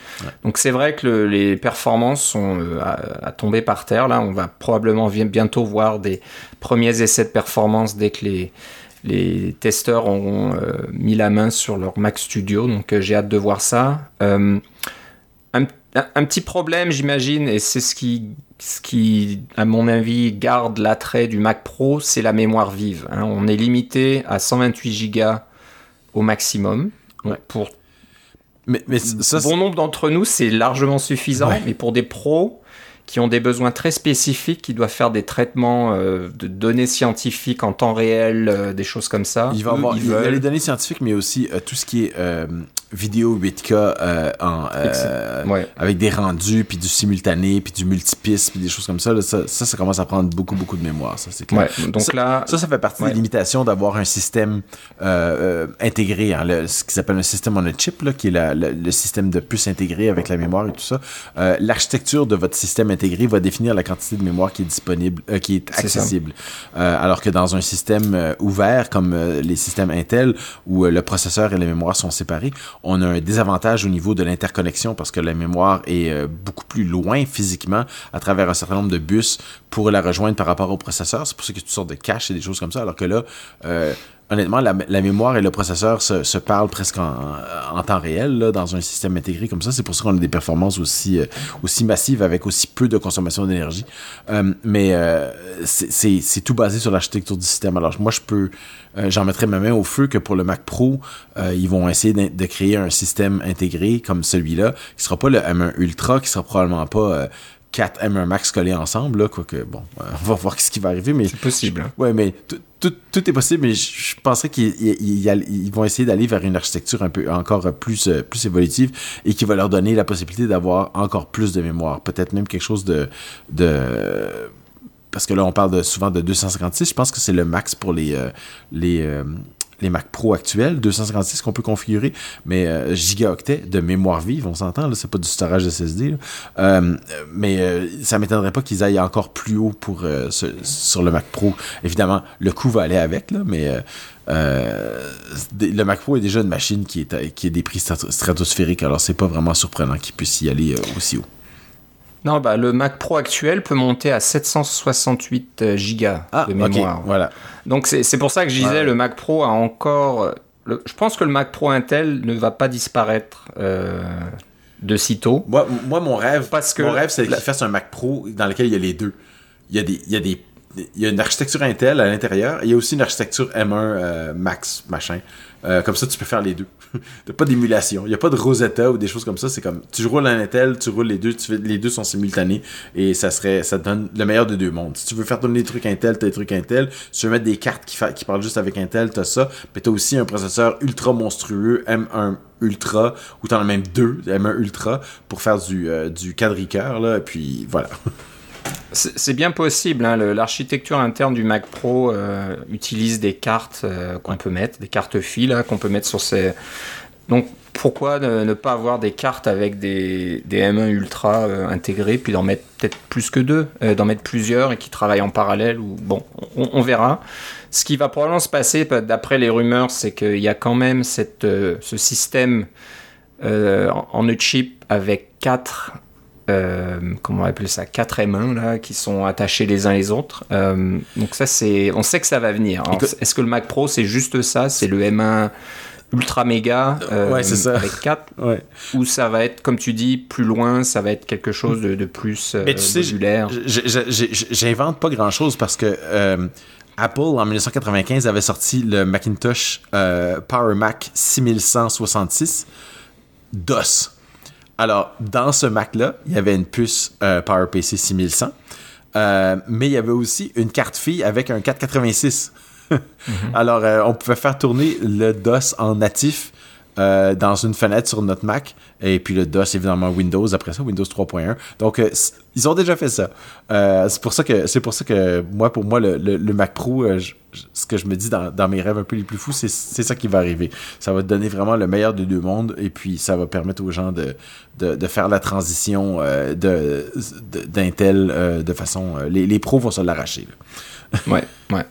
Donc, c'est vrai que le- les performances sont euh, à, à tomber par terre. Là, on va probablement bientôt voir des premiers essais de performance dès que les, les testeurs auront euh, mis la main sur leur Mac Studio, donc j'ai hâte de voir ça. Un, petit problème, j'imagine, et c'est ce qui, ce qui, à mon avis, garde l'attrait du Mac Pro, c'est la mémoire vive. hein. On est limité à 128 Go au maximum. Ouais. Pour Mais, mais ça, bon nombre d'entre nous, c'est largement suffisant, Ouais. mais pour des pros qui ont des besoins très spécifiques, qui doivent faire des traitements euh, de données scientifiques en temps réel, euh, des choses comme ça. Il va eux, avoir ils il y a les données scientifiques, mais aussi euh, tout ce qui est euh, vidéo 8K euh, en, euh, Ouais. avec des rendus, puis du simultané, puis du multipiste, puis des choses comme ça, là, ça, ça, ça commence à prendre beaucoup, beaucoup de mémoire. Ça, c'est clair. Ouais, donc ça, là, ça, ça fait partie Ouais. des limitations d'avoir un système euh, euh, intégré, hein, le- ce qui s'appelle un système on a chip, là, qui est la- le, le système de puce intégré avec la mémoire et tout ça. Euh, L'architecture de votre système intégré va définir la quantité de mémoire qui est disponible, euh, qui est accessible. Euh, alors que dans un système ouvert comme les systèmes Intel où le processeur et la mémoire sont séparés, on a un désavantage au niveau de l'interconnexion parce que la mémoire est euh, beaucoup plus loin physiquement à travers un certain nombre de bus pour la rejoindre par rapport au processeur. C'est pour ça qu'il y a toutes sortes de caches et des choses comme ça. Alors que là, euh, honnêtement, la, mémoire et le processeur se, parlent presque en, temps réel là, dans un système intégré comme ça. C'est pour ça qu'on a des performances aussi, euh, aussi massives avec aussi peu de consommation d'énergie. Euh, mais euh, c'est- tout basé sur l'architecture du système. Alors moi, je peux, j'en mettrai ma main au feu que pour le Mac Pro, ils vont essayer de créer un système intégré comme celui-là, qui sera pas le M1 Ultra, qui sera probablement pas 4 M1 Max collés ensemble, là, quoique, bon, (laughs) on va voir ce qui va arriver, mais c'est possible. hein. Ouais, mais tout- tout, est possible, mais je penserais qu'ils ils- ils- ils vont essayer d'aller vers une architecture un peu encore plus, euh, plus évolutive et qui va leur donner la possibilité d'avoir encore plus de mémoire. Peut-être même quelque chose de. de parce que là, on parle de, souvent de 256. Je pense que c'est le max pour les, euh, les, euh, les Mac Pro actuels. 256 qu'on peut configurer, mais euh, gigaoctets de mémoire vive, on s'entend, c'est pas du storage SSD. là. Euh, mais euh, ça m'étonnerait pas qu'ils aillent encore plus haut sur le Mac Pro. Évidemment, le coût va aller avec, là, mais le Mac Pro est déjà une machine qui est, des prix strato- stratosphériques, alors c'est pas vraiment surprenant qu'il puisse y aller aussi haut. Non, bah, le Mac Pro actuel peut monter à 768 euh, gigas de ok, mémoire. voilà. Donc c'est pour ça que je disais, Ouais. le Mac Pro a encore... le- je pense que le Mac Pro Intel ne va pas disparaître euh, de sitôt. Moi, moi, mon rêve, Parce que mon rêve, c'est qu'ils fassent un Mac Pro dans lequel il y a les deux. Il y a des, il y a des, il y a une architecture Intel à l'intérieur. Il y a aussi une architecture M1 euh, Max, machin. Euh, comme ça, tu peux faire les deux. (laughs) T'as pas d'émulation. Il y a pas de Rosetta ou des choses comme ça. C'est comme, tu roules un Intel, tu roules les deux, tu les deux sont simultanés et ça serait, ça donne le meilleur de deux mondes. Si tu veux faire tourner des trucs Intel, t'as des trucs Intel. Si tu veux mettre des cartes qui parlent juste avec Intel, t'as ça. Mais t'as aussi un processeur ultra monstrueux, M1 Ultra, ou t'en as même deux, M1 Ultra, pour faire du, euh, du quadricœur, là. Et puis, voilà. (laughs) C'est bien possible. hein, L'architecture interne du Mac Pro euh, utilise des cartes euh, qu'on peut mettre, des cartes fil là, qu'on peut mettre sur ces. Donc pourquoi ne, pas avoir des cartes avec des, des M1 Ultra euh, intégrés, puis d'en mettre peut-être plus que deux, euh, d'en mettre plusieurs et qui travaillent en parallèle ou bon, on, verra. Ce qui va probablement se passer, d'après les rumeurs, c'est qu'il y a quand même ce système en, en chip avec quatre euh, comment on va appeler ça, 4 M1 là, qui sont attachés les uns les autres. Euh, donc ça, c'est, on sait que ça va venir. Est-ce que le Mac Pro, c'est juste ça? C'est le M1 ultra méga euh, Ouais, ça. avec 4 (laughs) Ouais. Ou ça va être, comme tu dis, plus loin, ça va être quelque chose de, de plus Mais tu modulaire? J'invente pas grand chose parce que Apple, en 1995, avait sorti le Macintosh euh, Power Mac 6166 DOS. Alors, dans ce Mac-là, il y avait une puce euh, PowerPC 6100, euh, mais il y avait aussi une carte fille avec un 486. (laughs) Alors, euh, on pouvait faire tourner le DOS en natif euh, dans une fenêtre sur notre Mac. Et puis le DOS, évidemment, Windows, après ça, Windows 3.1. Donc, euh, ils ont déjà fait ça. Euh, c'est pour ça que c'est pour ça que moi, pour moi, le, le- Mac Pro, ce que je me dis dans, dans mes rêves un peu les plus fous, c'est ça qui va arriver. Ça va donner vraiment le meilleur des deux mondes. Et puis, ça va permettre aux gens de, de, faire la transition euh, de de- d'Intel façon... les, les pros vont se l'arracher. Ouais, ouais.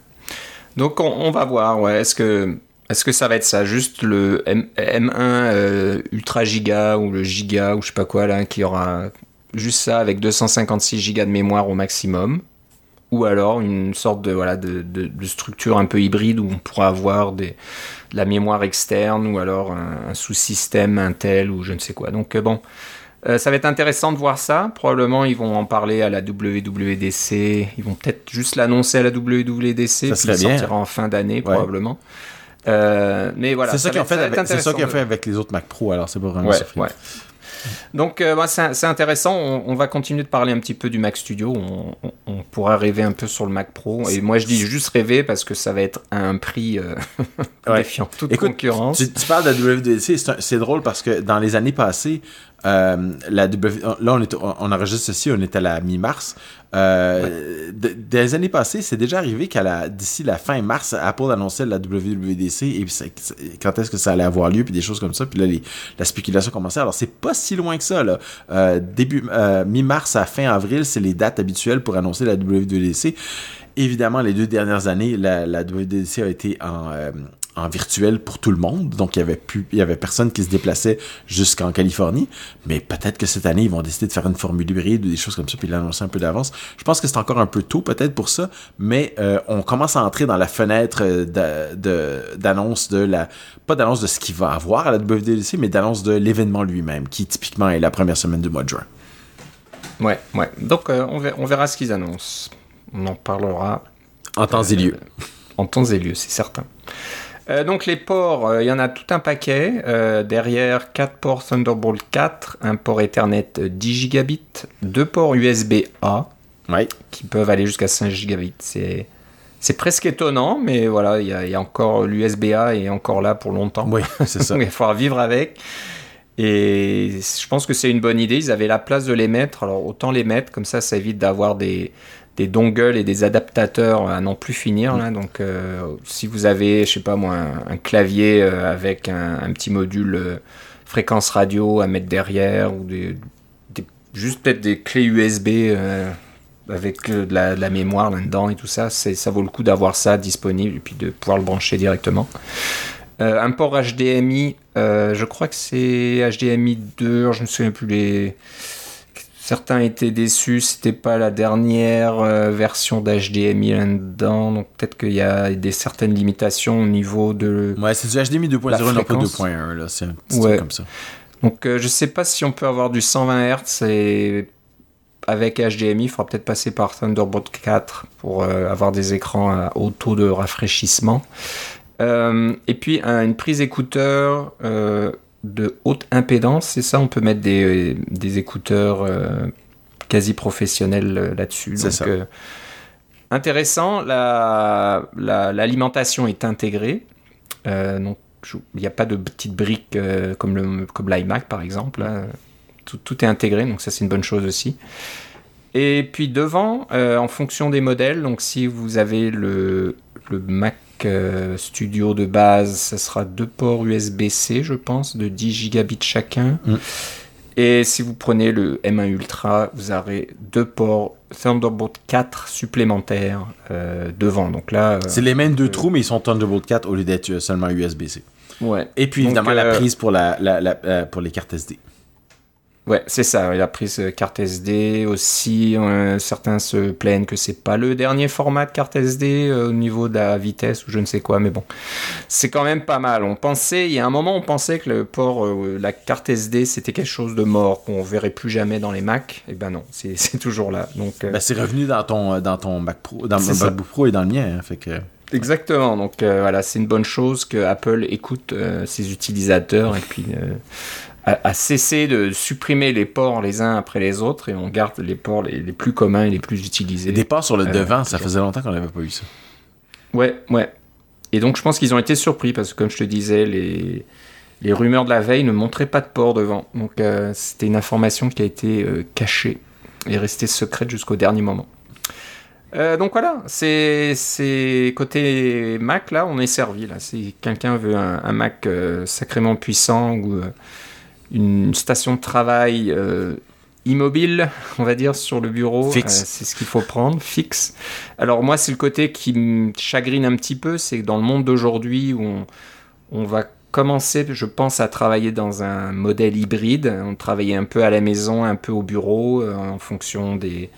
Donc on, on va voir, ouais. Est-ce que, est-ce que ça va être ça, juste le M, 1 euh, Ultra Giga ou le Giga ou je sais pas quoi là, qui aura juste ça avec 256 gigas de mémoire au maximum? Ou alors une sorte de voilà de, de- de structure un peu hybride où on pourra avoir des, de la mémoire externe ou alors un, un sous-système Intel ou je ne sais quoi. Donc euh, bon, euh, ça va être intéressant de voir ça. Probablement ils vont en parler à la WWDC. Ils vont peut-être juste l'annoncer à la WWDC Ça puis serait il bien. sortira en fin d'année probablement. Euh, mais voilà, c'est ça, qu'ils va ont fait, ça avec- c'est ça qu'ils fait avec les autres Mac Pro, alors c'est pas vraiment Ouais, ouais. Donc, euh, bah, c'est intéressant. On, on va continuer de parler un petit peu du Mac Studio. On, on- on pourra rêver un peu sur le Mac Pro. Et moi, je dis juste rêver parce que ça va être à un prix euh, (laughs) défiant toute Écoute, concurrence. Tu, tu parles de WWDC, c'est drôle parce que dans les années passées, euh, la W, là on, est, on, enregistre ceci, on est à la mi-mars. Euh, de- dans les années passées, c'est déjà arrivé qu'à la d'ici la fin mars, Apple annonçait la WWDC et puis c'est- c'est- quand est-ce que ça allait avoir lieu puis des choses comme ça. Puis là, les- la spéculation commençait. Alors c'est pas si loin que ça là. Euh, début euh, mi-mars à fin avril, c'est les dates habituelles pour annoncer la WWDC. Évidemment, les deux dernières années, la, la WWDC a été en, euh, en virtuel pour tout le monde. Donc, il y avait plus, il y avait personne qui se déplaçait jusqu'en Californie. Mais peut-être que cette année, ils vont décider de faire une formule hybride ou des choses comme ça, puis l'annoncer un peu d'avance. Je pense que c'est encore un peu tôt, peut-être, pour ça. Mais euh, on commence à entrer dans la fenêtre euh, de- d'annonce de, la... Pas d'annonce de ce qu'il va avoir à la WWDC, mais d'annonce de l'événement lui-même, qui typiquement est la première semaine du mois de juin. Ouais, ouais. Donc, euh, on, verra, on verra ce qu'ils annoncent. On en parlera En temps et lieu. en temps et lieu, c'est certain. Euh, donc les ports, euh, il y en a tout un paquet. Euh, derrière, 4 ports Thunderbolt 4, un port Ethernet euh, 10 gigabits, deux ports USB-A Ouais. qui peuvent aller jusqu'à 5 gigabits. C'est c'est presque étonnant, mais voilà, il y, a- il y a encore l'USB-A est encore là pour longtemps. Oui, c'est ça. (laughs) Donc, il va falloir vivre avec. Et je pense que c'est une bonne idée. Ils avaient la place de les mettre. Alors autant les mettre, comme ça, ça évite d'avoir des, des dongles et des adaptateurs à n'en plus finir. Donc euh, si vous avez, je sais pas moi, un, clavier euh, avec un, petit module euh, fréquence radio à mettre derrière, ou des, juste peut-être des clés USB avec de, la, de la mémoire là-dedans et tout ça, ça vaut le coup d'avoir ça disponible et puis de pouvoir le brancher directement. Un port HDMI, je crois que c'est HDMI 2, je ne me souviens plus les. Certains étaient déçus, c'était pas la dernière euh, version d'HDMI là-dedans, donc peut-être qu'il y a des certaines limitations au niveau de. Ouais, c'est du HDMI 2.0, La non pas fréquence. 2.1, là. C'est un petit Ouais. truc comme ça. Donc euh, je sais pas si on peut avoir du 120 Hz et avec HDMI, il faudra peut-être passer par Thunderbolt 4 pour euh, avoir des écrans à haut taux de rafraîchissement. Euh, et puis un- une prise écouteur de haute impédance, c'est ça, on peut mettre des, des écouteurs euh, quasi professionnels euh, là-dessus. C'est ça. euh, intéressant, la- la- l'alimentation est intégrée. Euh, donc il n'y a pas de petites briques comme le comme l'iMac par exemple. là. Tout, tout est intégré, donc ça c'est une bonne chose aussi. Et puis devant, en fonction des modèles, donc si vous avez le, le Mac euh, Studio de base, ça sera deux ports USB-C, je pense, de 10 gigabits chacun. Mm. Et si vous prenez le M1 Ultra, vous aurez deux ports Thunderbolt 4 supplémentaires euh, devant. Donc là, euh, C'est les mêmes deux trous, mais ils sont Thunderbolt 4 au lieu d'être seulement USB-C. ouais. Et puis Donc, évidemment la prise pour, la, la- la- pour les cartes SD. Ouais, c'est ça. La prise carte SD aussi. euh, certains se plaignent que c'est pas le dernier format de carte SD euh, au niveau de la vitesse ou je ne sais quoi, mais bon, c'est quand même pas mal. On pensait, il y a un moment, on pensait que le port, euh, la carte SD, c'était quelque chose de mort qu'on verrait plus jamais dans les Mac. Et ben non, (laughs) c'est toujours là. Donc Ben, c'est revenu dans ton, dans ton Mac Pro, dans ça. MacBook Pro et dans le mien. hein, fait que... Exactement, donc euh, voilà, c'est une bonne chose que Apple écoute euh, ses utilisateurs et puis euh, a, a cessé de supprimer les ports les uns après les autres et on garde les ports les, les plus communs et les plus utilisés. Des ports sur le Euh, devant, ça faisait longtemps qu'on n'avait pas eu ça. Ouais, ouais. Et donc je pense qu'ils ont été surpris parce que comme je te disais, les, les rumeurs de la veille ne montraient pas de port devant. Donc euh, c'était une information qui a été euh, cachée et restée secrète jusqu'au dernier moment. Euh, donc voilà, c'est côté Mac là, on est servi là. Si quelqu'un veut un, un Mac sacrément puissant ou une station de travail euh, immobile, on va dire, sur le bureau, Fixe. euh, c'est ce qu'il faut prendre, fixe. Alors moi, c'est le côté qui me chagrine un petit peu, c'est que dans le monde d'aujourd'hui où on, on va commencer, je pense, à travailler dans un modèle hybride. On travaillait un peu à la maison, un peu au bureau, euh, en fonction des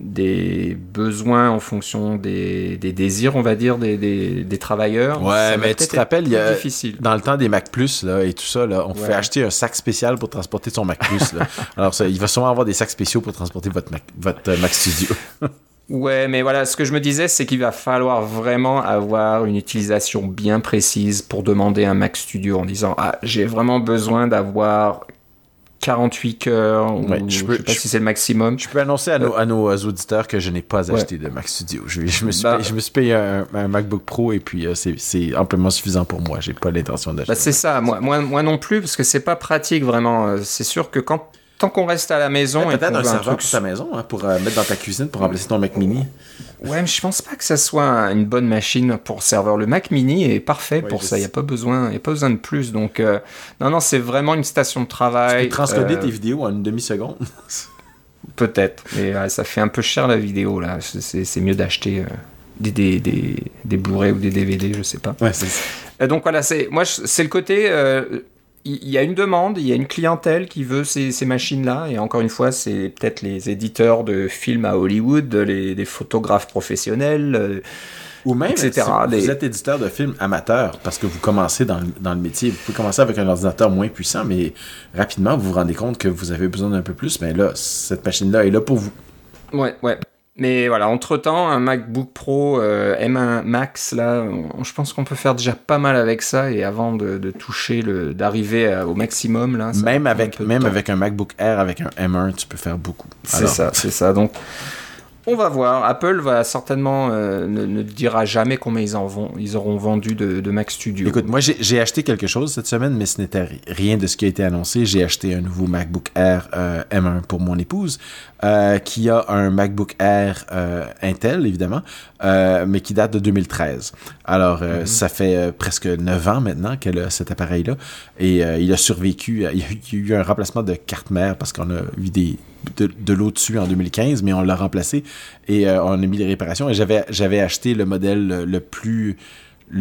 des besoins, en fonction des, des désirs, on va dire, des, des, des travailleurs. Ouais, Ça mais tu te rappelles, il y a- difficile. Dans le temps des Mac Plus là, et tout ça, là, on Ouais. fait acheter un sac spécial pour transporter son Mac Plus. là. (laughs) Alors, ça, il va sûrement avoir des sacs spéciaux pour transporter votre Mac, votre euh, Mac Studio. (laughs) Ouais, mais voilà, ce que je me disais, c'est qu'il va falloir vraiment avoir une utilisation bien précise pour demander un Mac Studio en disant Ah, j'ai vraiment besoin d'avoir 48 cœurs, ou Ouais, je, je peux- sais pas je- si c'est le maximum. Je peux annoncer à nos, à nos euh, auditeurs que je n'ai pas Ouais. acheté de Mac Studio. Je, je me, suis Bah- payé, je me suis payé un, un MacBook Pro et puis euh, c'est amplement suffisant pour moi. J'ai pas l'intention d'acheter. Bah, c'est ça, moi, moi, moi non plus, parce que c'est pas pratique vraiment. Euh, C'est sûr que quand, tant qu'on reste à la maison et Peut-être un serveur truc pour ta maison hein, pour euh, mettre dans ta cuisine pour remplacer ton Mac Mini. Ouais, mais je pense pas que ça soit un- une bonne machine pour serveur. Le Mac Mini est parfait Ouais, pour ça. Il n'y a pas besoin, y a pas besoin de plus. Donc, euh, non, non, c'est vraiment une station de Tu travail. peux transcoder euh, tes vidéos en une demi-seconde. (laughs) Peut-être. Mais ça fait un peu cher la vidéo là. C'est- mieux d'acheter euh, des, des, des, des Blu-ray ou des DVD, je sais pas. Ouais, c'est ça. Donc voilà, c'est moi c'est le côté. euh, Il y a une demande, il y a une clientèle qui veut ces, ces machines-là, et encore une fois, c'est peut-être les éditeurs de films à Hollywood, les, des photographes professionnels, euh, Ou même, etc. si vous Des- êtes éditeur de films amateur, parce que vous commencez dans le, dans le métier, vous pouvez commencer avec un ordinateur moins puissant, mais rapidement, vous vous rendez compte que vous avez besoin d'un peu plus. Mais là, cette machine-là est là pour vous. Ouais, ouais. Mais voilà, entre-temps, un MacBook Pro euh, M1 Max, là, on- je pense qu'on peut faire déjà pas mal avec ça, et avant de, de toucher, le, d'arriver au maximum, là. ça Même avec, même temps. avec un MacBook Air, avec un M1, tu peux faire beaucoup. C'est ça, c'est ça. Donc, on va voir. Apple va certainement euh, ne, ne dira jamais combien ils en vont. Ils auront vendu de, de Mac Studio. Écoute, moi j'ai acheté quelque chose cette semaine, mais ce n'était ri- rien de ce qui a été annoncé. J'ai acheté un nouveau MacBook Air euh, M1 pour mon épouse, euh, qui a un MacBook Air Intel, évidemment, mais qui date de 2013. Alors, euh, ça fait presque 9 ans maintenant qu'elle a cet appareil-là, et euh, il a survécu. (laughs) Il y a eu un remplacement de carte mère parce qu'on a eu des de, de l'eau dessus en 2015, mais on l'a remplacé et euh, on a mis des réparations. Et j'avais acheté le modèle le-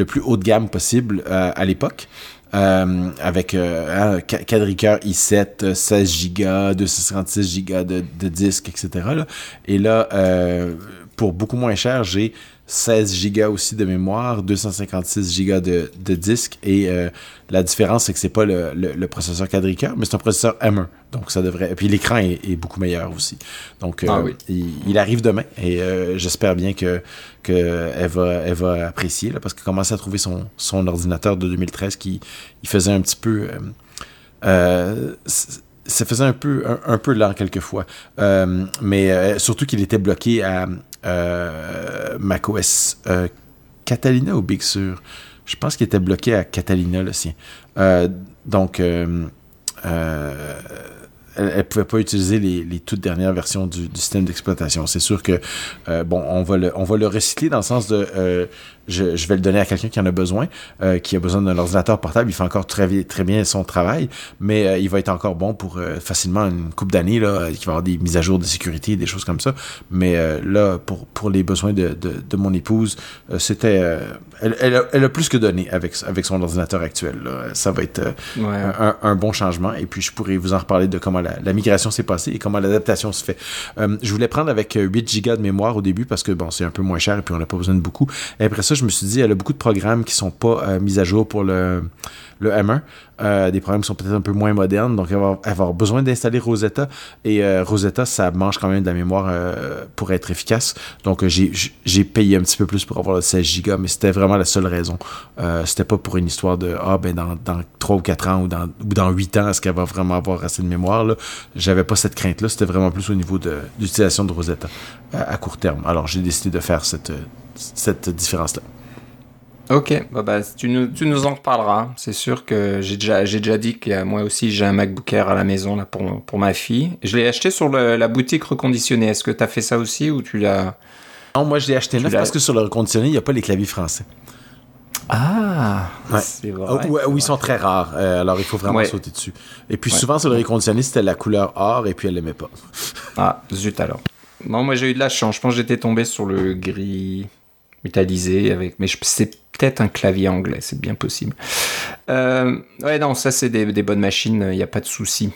plus haut de gamme possible euh, à l'époque. euh, avec euh, un quadricœur i7, euh, 16 Go, 256 Go de, disque, etc. Et là, pour beaucoup moins cher, j'ai 16 Go aussi de mémoire, 256 Go de, de disque. Et euh, la différence, c'est que c'est pas le, le, le processeur quadricœur, mais c'est un processeur M1. Donc ça devrait. Et puis l'écran est, est beaucoup meilleur aussi. Donc euh, Ah oui. il, il arrive demain et euh, j'espère bien que, que elle va, elle va apprécier là, parce qu'elle commence à trouver son, son ordinateur de 2013 qui il faisait un petit peu. ça faisait un peu, un, un peu lent quelquefois. Euh, mais euh, surtout qu'il était bloqué à macOS euh, Catalina ou Big Sur? Je pense qu'il était bloqué à Catalina, le sien. Euh, donc, euh, euh, elle ne pouvait pas utiliser les, toutes dernières versions du, système d'exploitation. C'est sûr que, euh, bon, on va, le, recycler dans le sens de, euh, je, vais le donner à quelqu'un qui en a besoin, qui a besoin d'un ordinateur portable. Il fait encore très, très bien son travail, mais il va être encore bon pour facilement une coupe d'années, là, qui va avoir des mises à jour de sécurité, des choses comme ça. Mais là, pour, pour les besoins de, de, mon épouse, c'était... Elle, elle, a, plus que donné avec, avec son ordinateur actuel. Ça va être un, un, bon changement. Et puis, je pourrais vous en reparler de comment la, la migration s'est passée et comment l'adaptation se fait. je voulais prendre avec 8 gigas de mémoire au début parce que bon, c'est un peu moins cher et puis on n'a pas besoin de beaucoup. Et après ça, je me suis dit, elle a beaucoup de programmes qui sont pas euh, mis à jour pour le, le M1. Euh, des programmes qui sont peut-être un peu moins modernes, donc avoir besoin d'installer Rosetta. Et euh, Rosetta, ça mange quand même de la mémoire pour être efficace. Donc j'ai payé un petit peu plus pour avoir le 16 Go, mais c'était vraiment la seule raison. c'était pas pour une histoire de ah ben dans, dans 3 ou 4 ans ou dans, ou dans 8 ans, est-ce qu'elle va vraiment avoir assez de mémoire. J'avais pas cette crainte-là, c'était vraiment plus au niveau de l'utilisation de Rosetta à court terme. Alors j'ai décidé de faire cette différence-là. Ok, bah, bah tu, nous, tu nous en reparleras. C'est sûr que j'ai déjà, j'ai déjà dit que moi aussi j'ai un MacBook Air à la maison là, pour, pour ma fille. Je l'ai acheté sur la boutique reconditionnée. Est-ce que tu as fait ça aussi ou tu l'as... Non, moi je l'ai acheté neuf parce que sur le reconditionné, il n'y a pas les claviers français. Ah, c'est vrai. Oui, ils sont très rares. Euh, alors, il faut vraiment sauter dessus. Et puis, souvent, sur le reconditionné, c'était la couleur or et puis elle l'aimait pas. ah, zut alors. Non, moi j'ai eu de la chance. Je pense que j'étais tombé sur le gris métallisé avec. Mais c'est peut-être un clavier anglais, c'est bien possible. Euh, ouais, non, ça c'est des, bonnes machines, il n'y a pas de souci.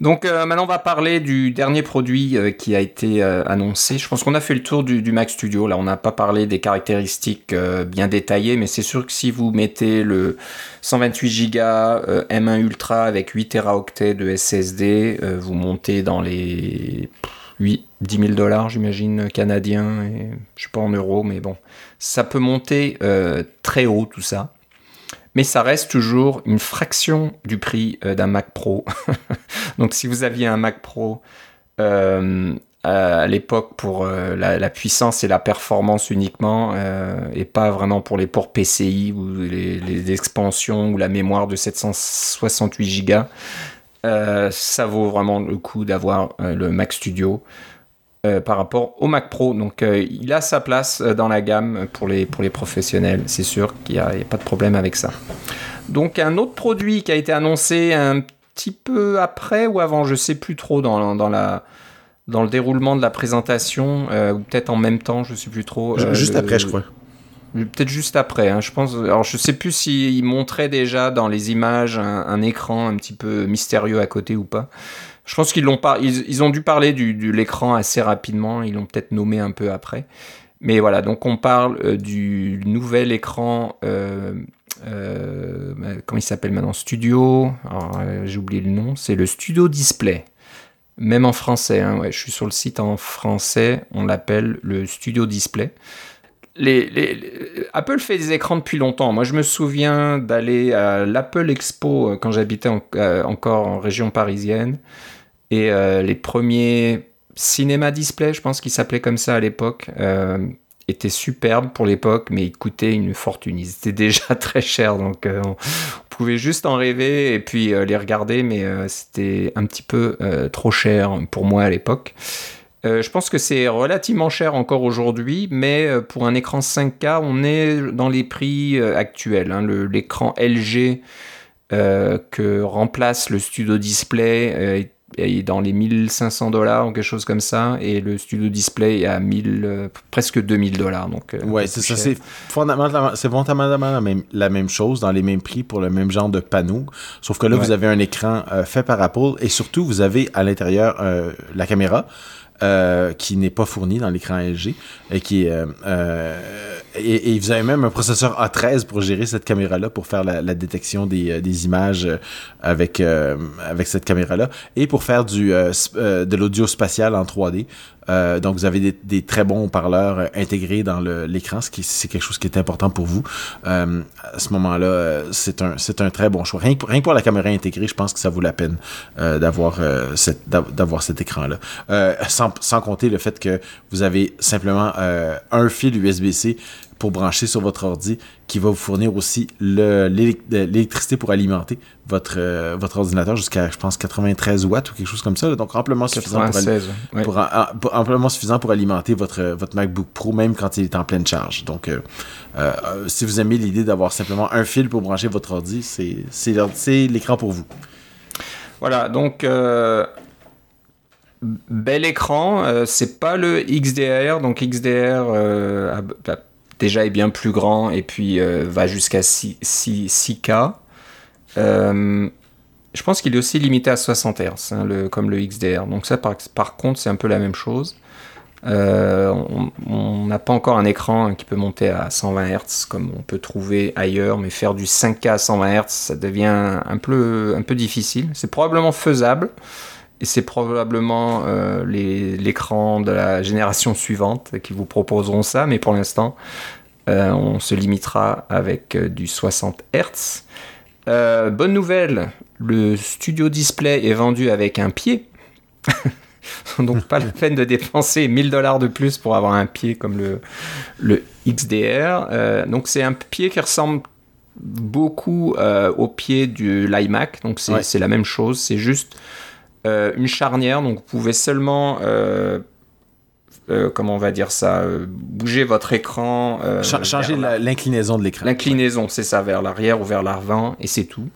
Donc euh, maintenant on va parler du dernier produit euh, qui a été annoncé. Je pense qu'on a fait le tour du, du, Mac Studio. Là on n'a pas parlé des caractéristiques bien détaillées, mais c'est sûr que si vous mettez le 128 Go M1 Ultra avec 8 Teraoctets de SSD, vous montez dans les 8, 10 000 dollars, j'imagine, canadiens, et je sais pas en euros, mais bon, ça peut monter euh, très haut tout ça. Mais ça reste toujours une fraction du prix euh, d'un Mac Pro. (laughs) Donc si vous aviez un Mac Pro euh, à l'époque pour la, puissance et la performance uniquement, et pas vraiment pour les ports PCI ou les, les expansions ou la mémoire de 768 Go, euh, ça vaut vraiment le coup d'avoir euh, le Mac Studio euh, par rapport au Mac Pro. Donc il a sa place dans la gamme pour les, pour les professionnels, c'est sûr qu'il n'y a, pas de problème avec ça. Donc un autre produit qui a été annoncé un petit peu après ou avant, je sais plus trop dans, dans la dans le déroulement de la présentation, ou peut-être en même temps, je sais plus trop. Juste après, je crois. Peut-être juste après. Hein. Je pense. Alors, je sais plus s'ils montraient déjà dans les images un, écran un petit peu mystérieux à côté ou pas. Je pense qu'ils l'ont pas. Ils, ont dû parler du, de l'écran assez rapidement. Ils l'ont peut-être nommé un peu après. Mais voilà. Donc, on parle euh, du nouvel écran. Euh, euh, bah, comment il s'appelle maintenant Studio. J'ai oublié le nom. C'est le Studio Display. Même en français. Hein. ouais, je suis sur le site en français. On l'appelle le Studio Display Apple fait des écrans depuis longtemps. Moi, je me souviens d'aller à l'Apple Expo euh, quand j'habitais euh, encore en région parisienne. Et euh, les premiers cinéma display, je pense qu'ils s'appelaient comme ça à l'époque, étaient superbes pour l'époque, mais ils coûtaient une fortune. Ils étaient (laughs) déjà très chers, donc on pouvait juste en rêver et puis les regarder, mais c'était un petit peu trop cher pour moi à l'époque. Euh, je pense que c'est relativement cher encore aujourd'hui, mais euh, pour un écran 5K, on est dans les prix euh, actuels. Hein. L'écran LG que remplace le Studio Display est dans les 1500 dollars ou quelque chose comme ça, et le Studio Display est à 1000, presque 2000 dollars. Donc, ouais, c'est ça. C'est fondamentalement, c'est fondamentalement la même, la même chose, dans les mêmes prix pour le même genre de panneau. Sauf que là, vous avez un écran fait par Apple, et surtout, vous avez à l'intérieur la caméra. Euh, qui n'est pas fourni dans l'écran LG et qui euh, euh, et, et, vous avez même un processeur A13 pour gérer cette caméra là pour faire la, la détection des, des, images avec avec cette caméra là et pour faire du de l'audio spatial en 3D euh, donc, vous avez des, des très bons parleurs euh, intégrés dans l'écran, ce qui c'est quelque chose qui est important pour vous. Euh, à ce moment-là, euh, c'est un c'est un très bon choix. Rien que, pour, rien pour la caméra intégrée, je pense que ça vaut la peine euh, d'avoir cette d'avoir cet écran-là. sans, sans compter le fait que vous avez simplement un fil USB-C pour brancher sur votre ordi qui va vous fournir aussi l'électricité pour alimenter votre, euh, votre ordinateur jusqu'à, je pense, 93 watts ou quelque chose comme ça. donc, amplement suffisant, pour, amplement suffisant pour alimenter votre, votre MacBook Pro, même quand il est en pleine charge. Donc, euh, euh, si vous aimez l'idée d'avoir simplement un fil pour brancher votre ordi, c'est l'écran pour vous. Voilà, donc bel écran, c'est pas le XDR, donc XDR déjà est bien plus grand et puis euh, va jusqu'à 6, 6, k euh, je pense qu'il est aussi limité à 60 Hz, hein, comme le XDR. Donc ça, par, contre, c'est un peu la même chose. Euh, on n'a pas encore un écran qui peut monter à 120 Hz comme on peut trouver ailleurs, mais faire du 5K à 120 Hz, ça devient un peu difficile. C'est probablement faisable, et c'est probablement euh, l'écran de la génération suivante qui vous proposeront ça, mais pour l'instant, euh, on se limitera avec euh, du 60 Hz. bonne nouvelle, le Studio Display est vendu avec un pied. (laughs) Donc pas la peine de dépenser 1000 dollars de plus pour avoir un pied comme le, le XDR. donc c'est un pied qui ressemble beaucoup au pied du l'iMac. Donc c'est la même chose, c'est juste euh, une charnière, donc vous pouvez seulement, euh, euh, comment on va dire ça, bouger votre écran. changer l'inclinaison de l'écran. L'inclinaison, c'est ça, vers l'arrière ou vers l'avant, et c'est tout.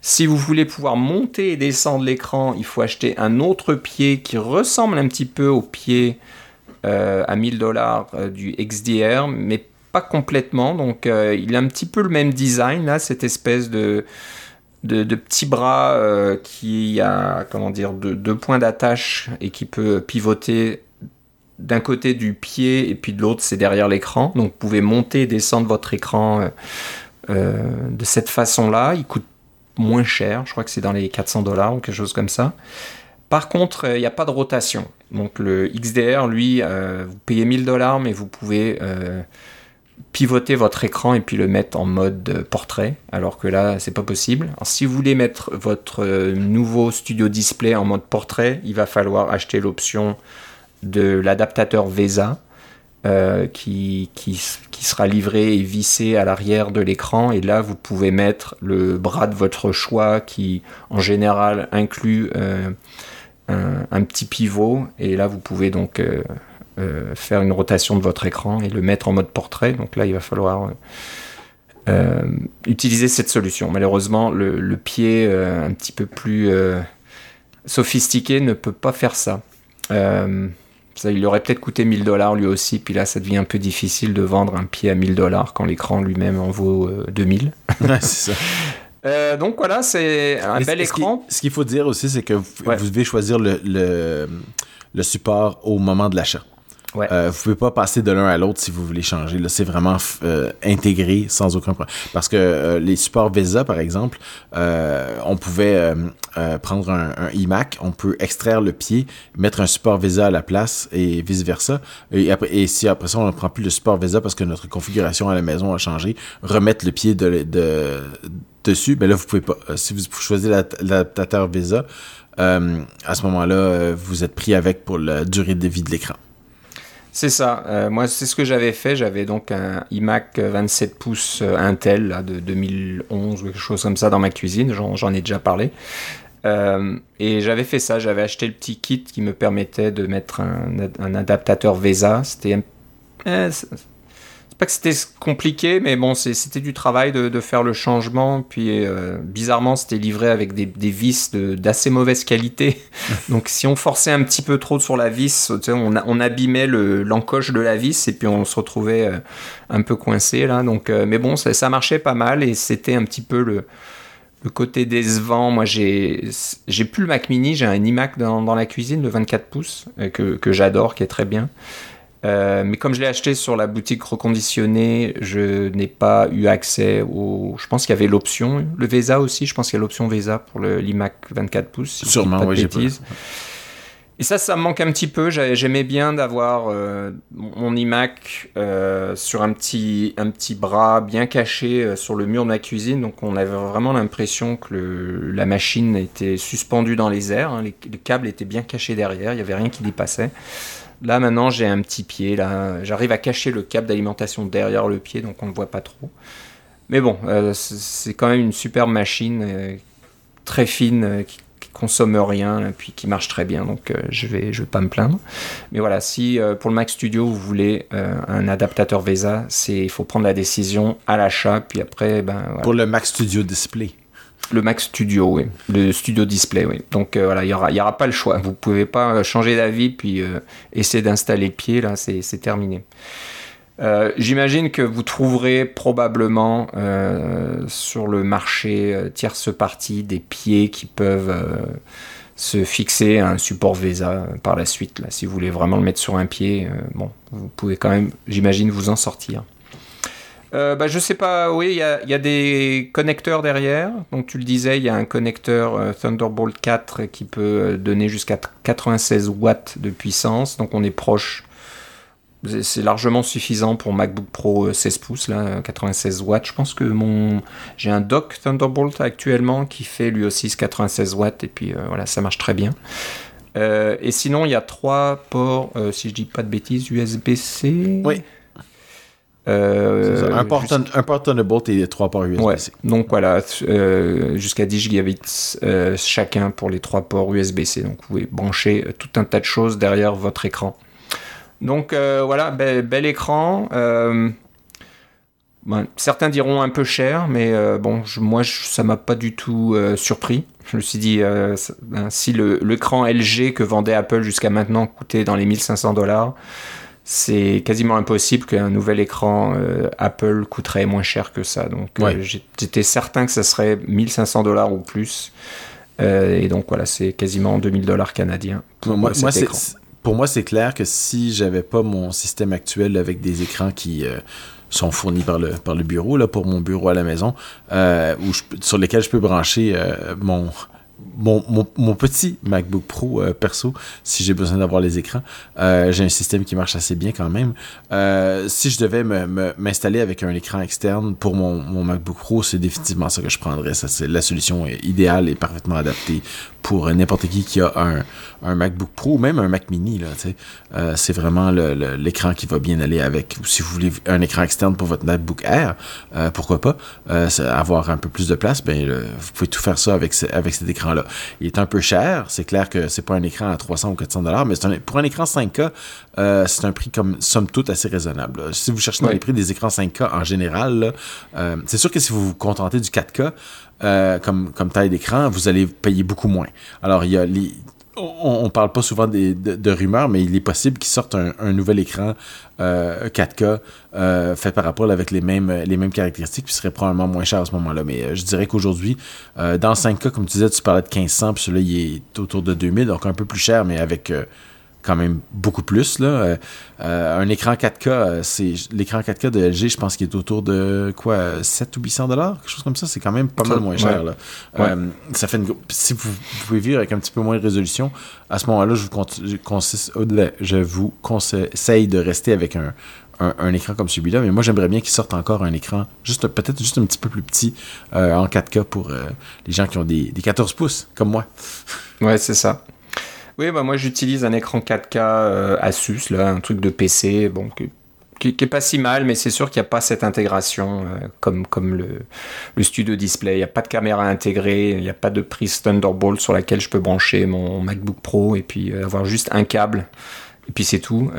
Si vous voulez pouvoir monter et descendre l'écran, il faut acheter un autre pied qui ressemble un petit peu au pied à 1000 dollars du XDR, mais pas complètement. Donc il a un petit peu le même design, là, cette espèce de de, petits bras euh, qui a comment dire deux points d'attache et qui peut pivoter d'un côté du pied et puis de l'autre c'est derrière l'écran. Donc vous pouvez monter et descendre votre écran euh, euh, de cette façon-là. Il coûte moins cher, je crois que c'est dans les 400 dollars ou quelque chose comme ça. Par contre, il n'y a pas de rotation. Donc le XDR, lui, vous payez 1000 dollars, mais vous pouvez pivoter votre écran et puis le mettre en mode portrait, alors que là, c'est pas possible. si vous voulez mettre votre euh, nouveau studio display en mode portrait, il va falloir acheter l'option de l'adaptateur VESA. Euh, qui, sera livré et vissé à l'arrière de l'écran et là vous pouvez mettre le bras de votre choix qui en général inclut euh, un, petit pivot et là vous pouvez donc euh, faire une rotation de votre écran et le mettre en mode portrait. Donc là, il va falloir euh, utiliser cette solution. Malheureusement, le, pied euh, un petit peu plus sophistiqué ne peut pas faire ça. ça il aurait peut-être coûté 1000 dollars lui aussi, puis là, ça devient un peu difficile de vendre un pied à 1000 dollars quand l'écran lui-même en vaut 2000. (laughs) c'est ça. donc voilà, c'est un bel écran. Ce qu'il faut dire aussi, c'est que vous, devez choisir le, le support au moment de l'achat. Ouais. Euh, vous pouvez pas passer de l'un à l'autre si vous voulez changer. Là, c'est vraiment euh, intégré sans aucun problème. Parce que euh, les supports VESA, par exemple, euh, on pouvait prendre un, iMac, on peut extraire le pied, mettre un support VESA à la place et vice versa. Et, après, et si après ça on ne prend plus le support VESA parce que notre configuration à la maison a changé, remettre le pied de, de dessus, ben là vous pouvez pas. Si vous choisissez l'adaptateur VESA, à ce moment-là, vous êtes pris avec pour la durée de vie de l'écran. C'est ça. Euh, moi, c'est ce que j'avais fait. J'avais donc un iMac 27 pouces euh, Intel là, de 2011 ou quelque chose comme ça dans ma cuisine. J'en ai déjà parlé. Euh, et j'avais fait ça. J'avais acheté le petit kit qui me permettait de mettre un, un adaptateur VESA. C'était pas que c'était compliqué, mais bon, c'était du travail de, faire le changement. Puis euh, bizarrement, c'était livré avec des, vis d'assez mauvaise qualité. (laughs) Donc si on forçait un petit peu trop sur la vis, on, on abîmait l'encoche de la vis et puis on se retrouvait euh, un peu coincé là. Donc, euh, mais bon, ça, ça, marchait pas mal et c'était un petit peu le, le côté décevant. Moi, j'ai plus le Mac Mini, j'ai un iMac dans, dans, la cuisine de 24 pouces que, que j'adore, qui est très bien. Euh, mais comme je l'ai acheté sur la boutique reconditionnée, je n'ai pas eu accès au. Je pense qu'il y avait l'option, le VESA aussi. Je pense qu'il y a l'option VESA pour l'iMac 24 pouces. Sûrement, oui, j'ai Et ça, ça me manque un petit peu. J'aimais bien d'avoir euh, mon iMac euh, sur un petit, un petit bras bien caché sur le mur de ma cuisine. Donc, on avait vraiment l'impression que le, la machine était suspendue dans les airs. Hein. Les, le câble était bien caché derrière. Il n'y avait rien qui dépassait. Là maintenant j'ai un petit pied, là j'arrive à cacher le câble d'alimentation derrière le pied, donc on ne voit pas trop. Mais bon, euh, c'est quand même une superbe machine, euh, très fine, euh, qui, consomme rien, et puis qui marche très bien, donc je vais je vais pas me plaindre. Mais voilà, si pour le Mac Studio vous voulez un adaptateur VESA, c'est il faut prendre la décision à l'achat, puis après ben pour le Mac Studio Display. Le Mac Studio, oui. Le Studio Display, oui. Donc euh, voilà, il n'y aura, y aura pas le choix. Vous pouvez pas euh, changer d'avis puis euh, essayer d'installer pied, là, c'est terminé. J'imagine que vous trouverez probablement sur le marché tierce partie des pieds qui peuvent se fixer à un support VESA par la suite. Si vous voulez vraiment le mettre sur un pied, vous pouvez quand même, j'imagine, vous en sortir. Euh, bah, je sais pas, oui, il y a, des connecteurs derrière. Donc tu le disais, il y a un connecteur euh, Thunderbolt 4 qui peut euh, donner jusqu'à 96 watts de puissance. Donc on est proche. C'est largement suffisant pour MacBook Pro 16 pouces, là, 96 watts. Je pense que mon j'ai un dock Thunderbolt actuellement qui fait lui aussi 96 watts et puis voilà, ça marche très bien. et sinon, il y a trois ports, si je dis pas de bêtises, USB-C. Oui. Euh, un, port un, Thunderbolt et trois ports USB-C. donc voilà, euh, jusqu'à 10 gigabits euh, chacun pour les trois ports USB-C. Donc vous pouvez brancher tout un tas de choses derrière votre écran. Donc voilà, bel, écran. Ben, certains diront un peu cher, mais bon, moi ça m'a pas du tout surpris. Je me suis dit, ben, si l'écran LG que vendait Apple jusqu'à maintenant coûtait dans les 1500 dollars, c'est quasiment impossible qu'un nouvel écran euh, Apple coûterait moins cher que ça. Donc euh, j'étais certain que ça serait 1500 dollars ou plus. Euh, et donc voilà, c'est quasiment 2000 dollars canadiens. Pour moi, pour moi, c'est clair que si j'avais pas mon système actuel avec des écrans qui sont fournis par le, par le bureau, là, pour mon bureau à la maison, où sur lesquels je peux brancher mon mon, petit MacBook Pro euh, perso, si j'ai besoin d'avoir les écrans, euh, j'ai un système qui marche assez bien quand même. Euh, si je devais m'installer avec un écran externe pour mon, mon MacBook Pro, c'est définitivement ça que je prendrais. Ça, c'est la solution idéale et parfaitement adaptée pour n'importe qui qui a un, un, MacBook Pro ou même un Mac Mini. Là, c'est vraiment l'écran qui va bien aller avec. Si vous voulez un écran externe pour votre MacBook Air, pourquoi pas avoir un peu plus de place, ben, vous pouvez tout faire ça avec, avec cet écran-là. Il est un peu cher. C'est clair que c'est pas un écran à 300 ou 400 dollars, mais un, pour un écran 5K, c'est un prix comme somme toute assez raisonnable. Si vous cherchez dans les prix des écrans 5K en général, c'est sûr que si vous vous contentez du 4K, euh, comme, comme taille d'écran, vous allez payer beaucoup moins. Alors, il y a les, on, on parle pas souvent de, de, rumeurs, mais il est possible qu'ils sortent un, un, nouvel écran euh, 4K euh, fait par Apple avec les mêmes, les mêmes caractéristiques, puis serait probablement moins cher à ce moment-là. Mais euh, je dirais qu'aujourd'hui, euh, dans 5K, comme tu disais, tu parlais de 1500, puis celui-là, il est autour de 2000, donc un peu plus cher, mais avec quand même beaucoup plus. Là. Euh, euh, un écran 4K, euh, c'est l'écran 4K de LG, je pense qu'il est autour de quoi 7 ou 800 dollars, quelque chose comme ça. C'est quand même pas mal moins cher. Là. ça fait si vous, pouvez vivre avec un petit peu moins de résolution, à ce moment-là, je vous, je vous conseille de rester avec un, un, écran comme celui-là, mais moi j'aimerais bien qu'il sorte encore un écran, juste peut-être juste un petit peu plus petit en 4K pour les gens qui ont des, des 14 pouces, comme moi. Ouais, c'est ça. Oui, bah moi j'utilise un écran 4K euh, Asus, là, un truc de PC, bon, qui, qui, est pas si mal, mais c'est sûr qu'il n'y a pas cette intégration euh, comme, comme le, le Studio Display. Il n'y a pas de caméra intégrée, il n'y a pas de prise Thunderbolt sur laquelle je peux brancher mon MacBook Pro et puis euh, avoir juste un câble. Et puis c'est tout.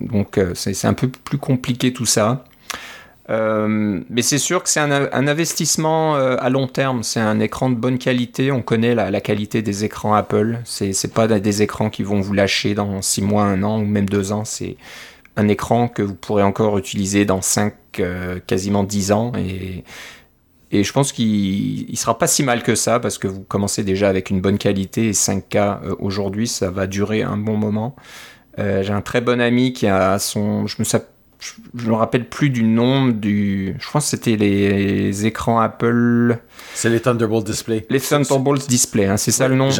donc c'est un peu plus compliqué tout ça. Euh, mais c'est sûr que c'est un, investissement euh, à long terme. C'est un écran de bonne qualité. On connaît la, qualité des écrans Apple. C'est, pas des écrans qui vont vous lâcher dans 6 mois, 1 an ou même 2 ans. C'est un écran que vous pourrez encore utiliser dans 5, euh, quasiment 10 ans. Et, je pense qu'il il sera pas si mal que ça parce que vous commencez déjà avec une bonne qualité et 5K aujourd'hui, ça va durer un bon moment. j'ai un très bon ami qui a son, je ne me rappelle plus du nom du. Je pense que c'était les écrans Apple. C'est les Thunderbolt Display. Les Thunderbolt Display, hein, c'est ça le nom.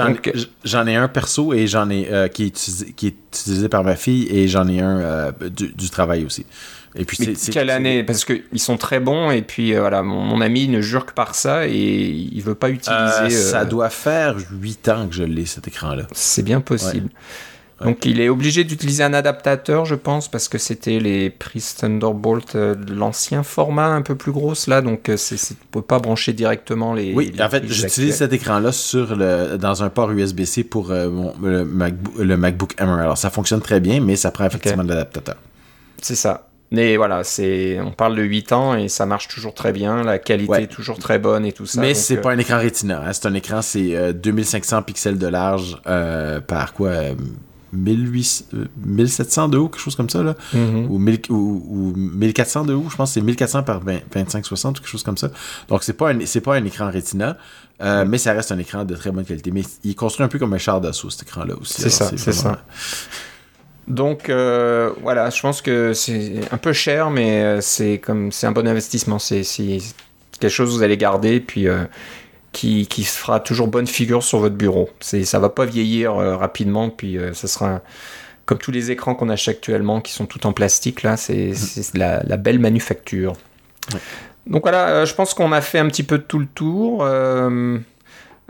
J'en ai un perso et j'en ai euh, qui, est utilisé, qui est utilisé par ma fille et j'en ai un euh, du, travail aussi. Et puis c'est quelle année? Parce qu'ils sont très bons et puis euh, voilà, mon, ami ne jure que par ça et il veut pas utiliser. ça doit faire 8 ans que je l'ai cet écran-là. C'est bien possible. Donc il est obligé d'utiliser un adaptateur, je pense, parce que c'était les prises Thunderbolt euh, l'ancien format un peu plus grosse là, donc euh, c'est, c'est, peut pas brancher directement les. Oui, les en fait, j'utilise cet écran-là sur le, dans un port USB-C pour euh, mon- le, MacBook, le MacBook. Alors, ça fonctionne très bien, mais ça prend effectivement de l'adaptateur. C'est ça. Mais voilà, c'est, on parle de 8 ans et ça marche toujours très bien, la qualité Ouais. est toujours très bonne et tout ça. mais c'est euh, pas un écran Retina. hein. C'est un écran, c'est euh, 2500 pixels de large par quoi euh, 1800, euh, 1700 de haut, quelque chose comme ça, là. mhm. ou, 1000 ou, ou 1400 de haut, je pense que c'est 1400 par 20 25-60 ou quelque chose comme ça. Donc c'est pas un, c'est pas un écran Retina, euh, mais ça reste un écran de très bonne qualité. Mais il construit un peu comme un char d'assaut, cet écran-là aussi. C'est ça, c'est ça. Donc euh, voilà, je pense que c'est un peu cher, mais c'est comme c'est un bon investissement. C'est c'est quelque chose que vous allez garder, puis euh, qui, qui se fera toujours bonne figure sur votre bureau. C'est ça va pas vieillir euh, rapidement, puis euh, ça sera comme tous les écrans qu'on achète actuellement, qui sont tout en plastique là. C'est c'est la, la belle manufacture. Ouais. Donc voilà, euh, je pense qu'on a fait un petit peu tout le tour.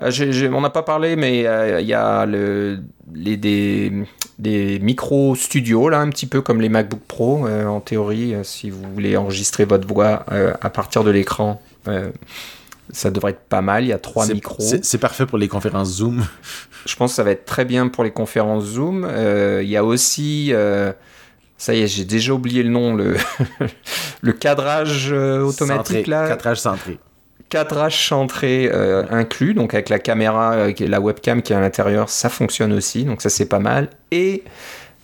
On n'a pas parlé, mais il y a le, les, des, des micros studio, là, un petit peu comme les MacBook Pro, euh, en théorie, euh, si vous voulez enregistrer votre voix euh, à partir de l'écran. Ça devrait être pas mal, il y a trois micros. C'est parfait pour les conférences Zoom. Je pense que ça va être très bien pour les conférences Zoom. Euh, Il y a aussi, euh, ça y est, j'ai déjà oublié le nom, le, (laughs) le cadrage euh, automatique Centré, là. Cadrage centré. cadrage centré euh, inclus, donc avec la caméra, la webcam qui est à l'intérieur, ça fonctionne aussi, donc ça c'est pas mal. Et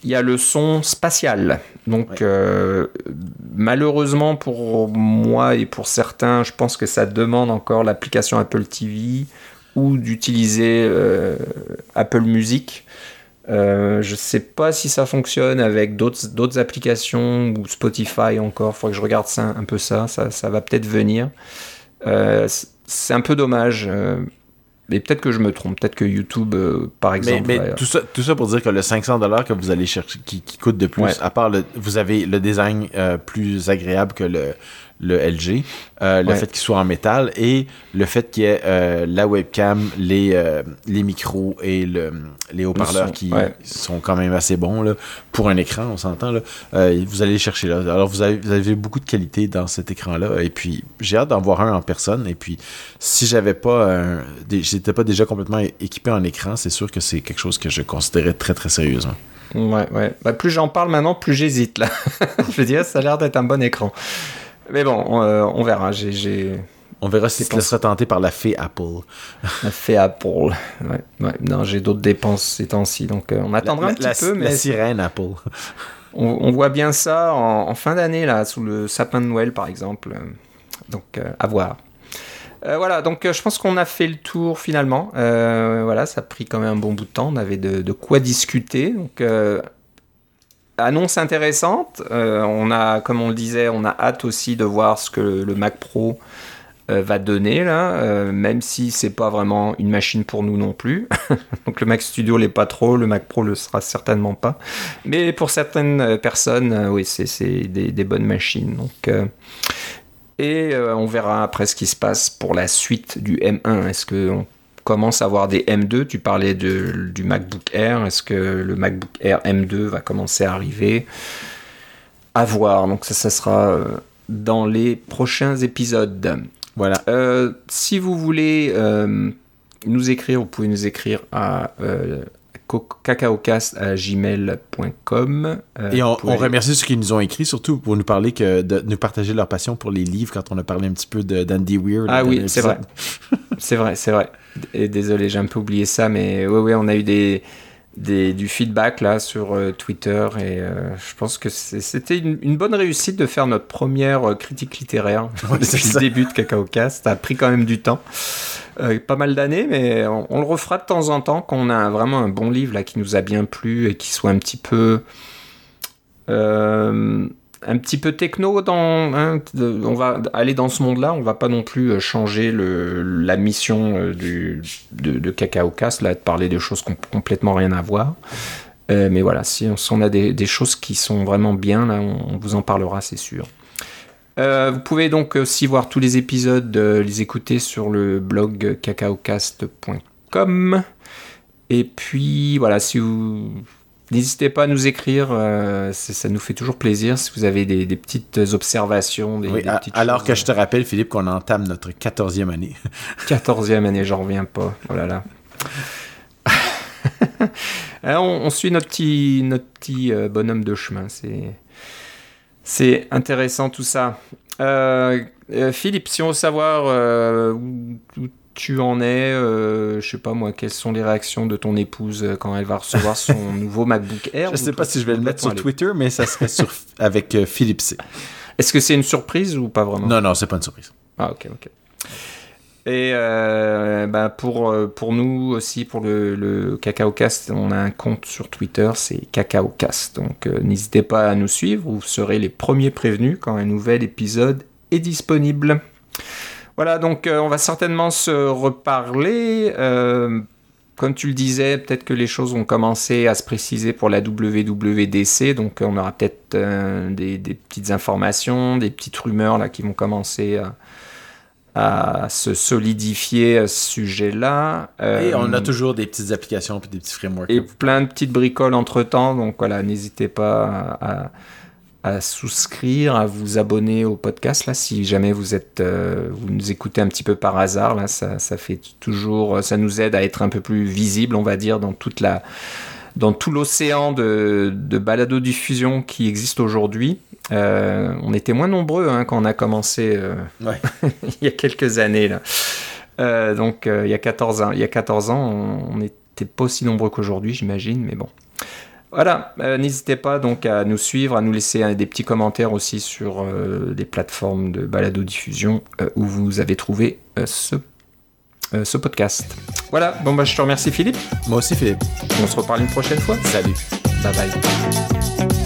il y a le son spatial. Donc Ouais. euh, malheureusement pour moi et pour certains, je pense que ça demande encore l'application Apple TV ou d'utiliser euh, Apple Music. Euh, je sais pas si ça fonctionne avec d'autres applications ou Spotify encore. Faudrait que je regarde ça un peu ça. Ça, ça va peut-être venir. C'est un peu dommage. Euh, mais peut-être que je me trompe. Peut-être que YouTube, euh, par Mais, exemple. mais va- tout, ça, tout ça pour dire que le 500 que vous allez chercher, qui, qui coûte de plus, Ouais. à part le, vous avez le design euh, plus agréable que le, le LG, euh, le Ouais. fait qu'il soit en métal et le fait qu'il y ait euh, la webcam, les, euh, les micros et le, les haut-parleurs qui ouais. sont quand même assez bons là, pour un écran, on s'entend. là. Vous allez les chercher là. Alors vous avez, vous avez beaucoup de qualité dans cet écran-là et puis j'ai hâte d'en voir un en personne et puis si j'avais pas un, des- j'étais pas déjà complètement équipé en écran, c'est sûr que c'est quelque chose que je considérais très très sérieusement. Ouais, ouais. Bah, plus j'en parle maintenant, plus j'hésite là. (laughs) je veux dire, ça a l'air d'être un bon écran. Mais bon, on, euh, on verra. J'ai- On verra si tu te laisseras tenter par la fée Apple. fait Apple. Ouais, ouais. Non, j'ai d'autres dépenses ces temps-ci, donc euh, on attendra la, un petit la- peu, la mais sirène Apple. on, on voit bien ça en, en fin d'année là, sous le sapin de Noël par exemple. Donc euh, à voir. Euh, voilà, donc je pense qu'on a fait le tour finalement. Voilà, ça a pris quand même un bon bout de temps. On avait de, de quoi discuter. Donc annonce intéressante. Euh, on a, comme on le disait, on a hâte aussi de voir ce que le Mac Pro euh, va donner euh, même si c'est pas vraiment une machine pour nous non plus. (laughs) Donc le Mac Studio l'est pas trop, le Mac Pro le sera certainement pas. Mais pour certaines personnes, oui, c'est des, bonnes machines. Donc et on verra après ce qui se passe pour la suite du M1. Est-ce que on commence à avoir des M2 Tu parlais de, du MacBook Air. Est-ce que le MacBook Air M2 va commencer à arriver? À voir. Donc ça, ça sera euh, dans les prochains épisodes. Voilà. Euh, si vous voulez euh, nous écrire, vous pouvez nous écrire à euh, cacaocast.gmail.com. Euh, Et on, remercie ceux qui nous ont écrit, surtout pour nous parler que de nous partager leur passion pour les livres quand on a parlé un petit peu d'Andy Weir. Ah oui, c'est vrai. (laughs) C'est vrai, c'est vrai. Et désolé, j'ai un peu oublié ça, mais oui, oui, on a eu des, des, du feedback là sur euh, Twitter et euh, je pense que c'était une, une bonne réussite de faire notre première euh, critique littéraire (laughs) Ouais, depuis le début de Cacao Cast. Ça a pris quand même du temps, Euh, pas mal d'années, mais on, on le refera de temps en temps quand on a vraiment un bon livre là qui nous a bien plu et qui soit un petit peu euh, un petit peu techno dans hein, on va aller dans ce monde là on va pas non plus euh, changer la mission euh, de, de Cacao Cast là de parler de choses qui ont complètement rien à voir. Euh, mais voilà si on, a des, choses qui sont vraiment bien là on, vous en parlera c'est sûr. Vous pouvez donc aussi voir tous les épisodes, les écouter sur le blog cacaocast.com. Et puis voilà, si vous N'hésitez pas à nous écrire, euh, ça nous fait toujours plaisir si vous avez des, petites observations. Des, alors que je te rappelle, Philippe, qu'on entame notre 14e année. (laughs) 14e année, j'en reviens pas. Oh là là. (laughs) on, suit notre petit, notre petit euh, bonhomme de chemin. C'est, intéressant tout ça. Euh, Philippe, si on veut savoir où tu en es euh, Je sais pas moi, quelles sont les réactions de ton épouse euh, quand elle va recevoir son (laughs) nouveau MacBook Air Je sais pas si je vais le mettre sur Twitter, mais ça serait sur, (laughs) avec euh, Philippe C. Est-ce que c'est une surprise ou pas vraiment? Non, non, c'est pas une surprise. Ah, ok, ok. Et euh, bah, pour, pour nous aussi, pour le, le CacaoCast, on a un compte sur Twitter, c'est CacaoCast. Donc n'hésitez pas à nous suivre, vous serez les premiers prévenus quand un nouvel épisode est disponible. Voilà, donc euh, on va certainement se reparler. Euh, comme tu le disais, peut-être que les choses ont commencé à se préciser pour la WWDC, donc on aura peut-être euh, des, petites informations, des petites rumeurs là qui vont commencer à, se solidifier à ce sujet-là. et on a toujours des petites applications et des petits frameworks. Et plein de petites bricoles entre temps, donc voilà, n'hésitez pas à à souscrire, à vous abonner au podcast là, si jamais vous êtes, euh, vous nous écoutez un petit peu par hasard là, ça, ça, fait toujours, ça nous aide à être un peu plus visible, on va dire, dans toute la, dans tout l'océan de, de balado diffusion qui existe aujourd'hui. Euh, on était moins nombreux hein, quand on a commencé euh, (laughs) il y a quelques années là. donc il y a 14 ans, il y a 14 ans, on n'était pas aussi nombreux qu'aujourd'hui, j'imagine, mais bon. Voilà, euh, n'hésitez pas donc à nous suivre, à nous laisser euh, des petits commentaires aussi sur euh, des plateformes de balado-diffusion où vous avez trouvé ce, ce podcast. Voilà, bon bah je te remercie Philippe. Moi aussi Philippe. On se reparle une prochaine fois. Salut. Bye bye.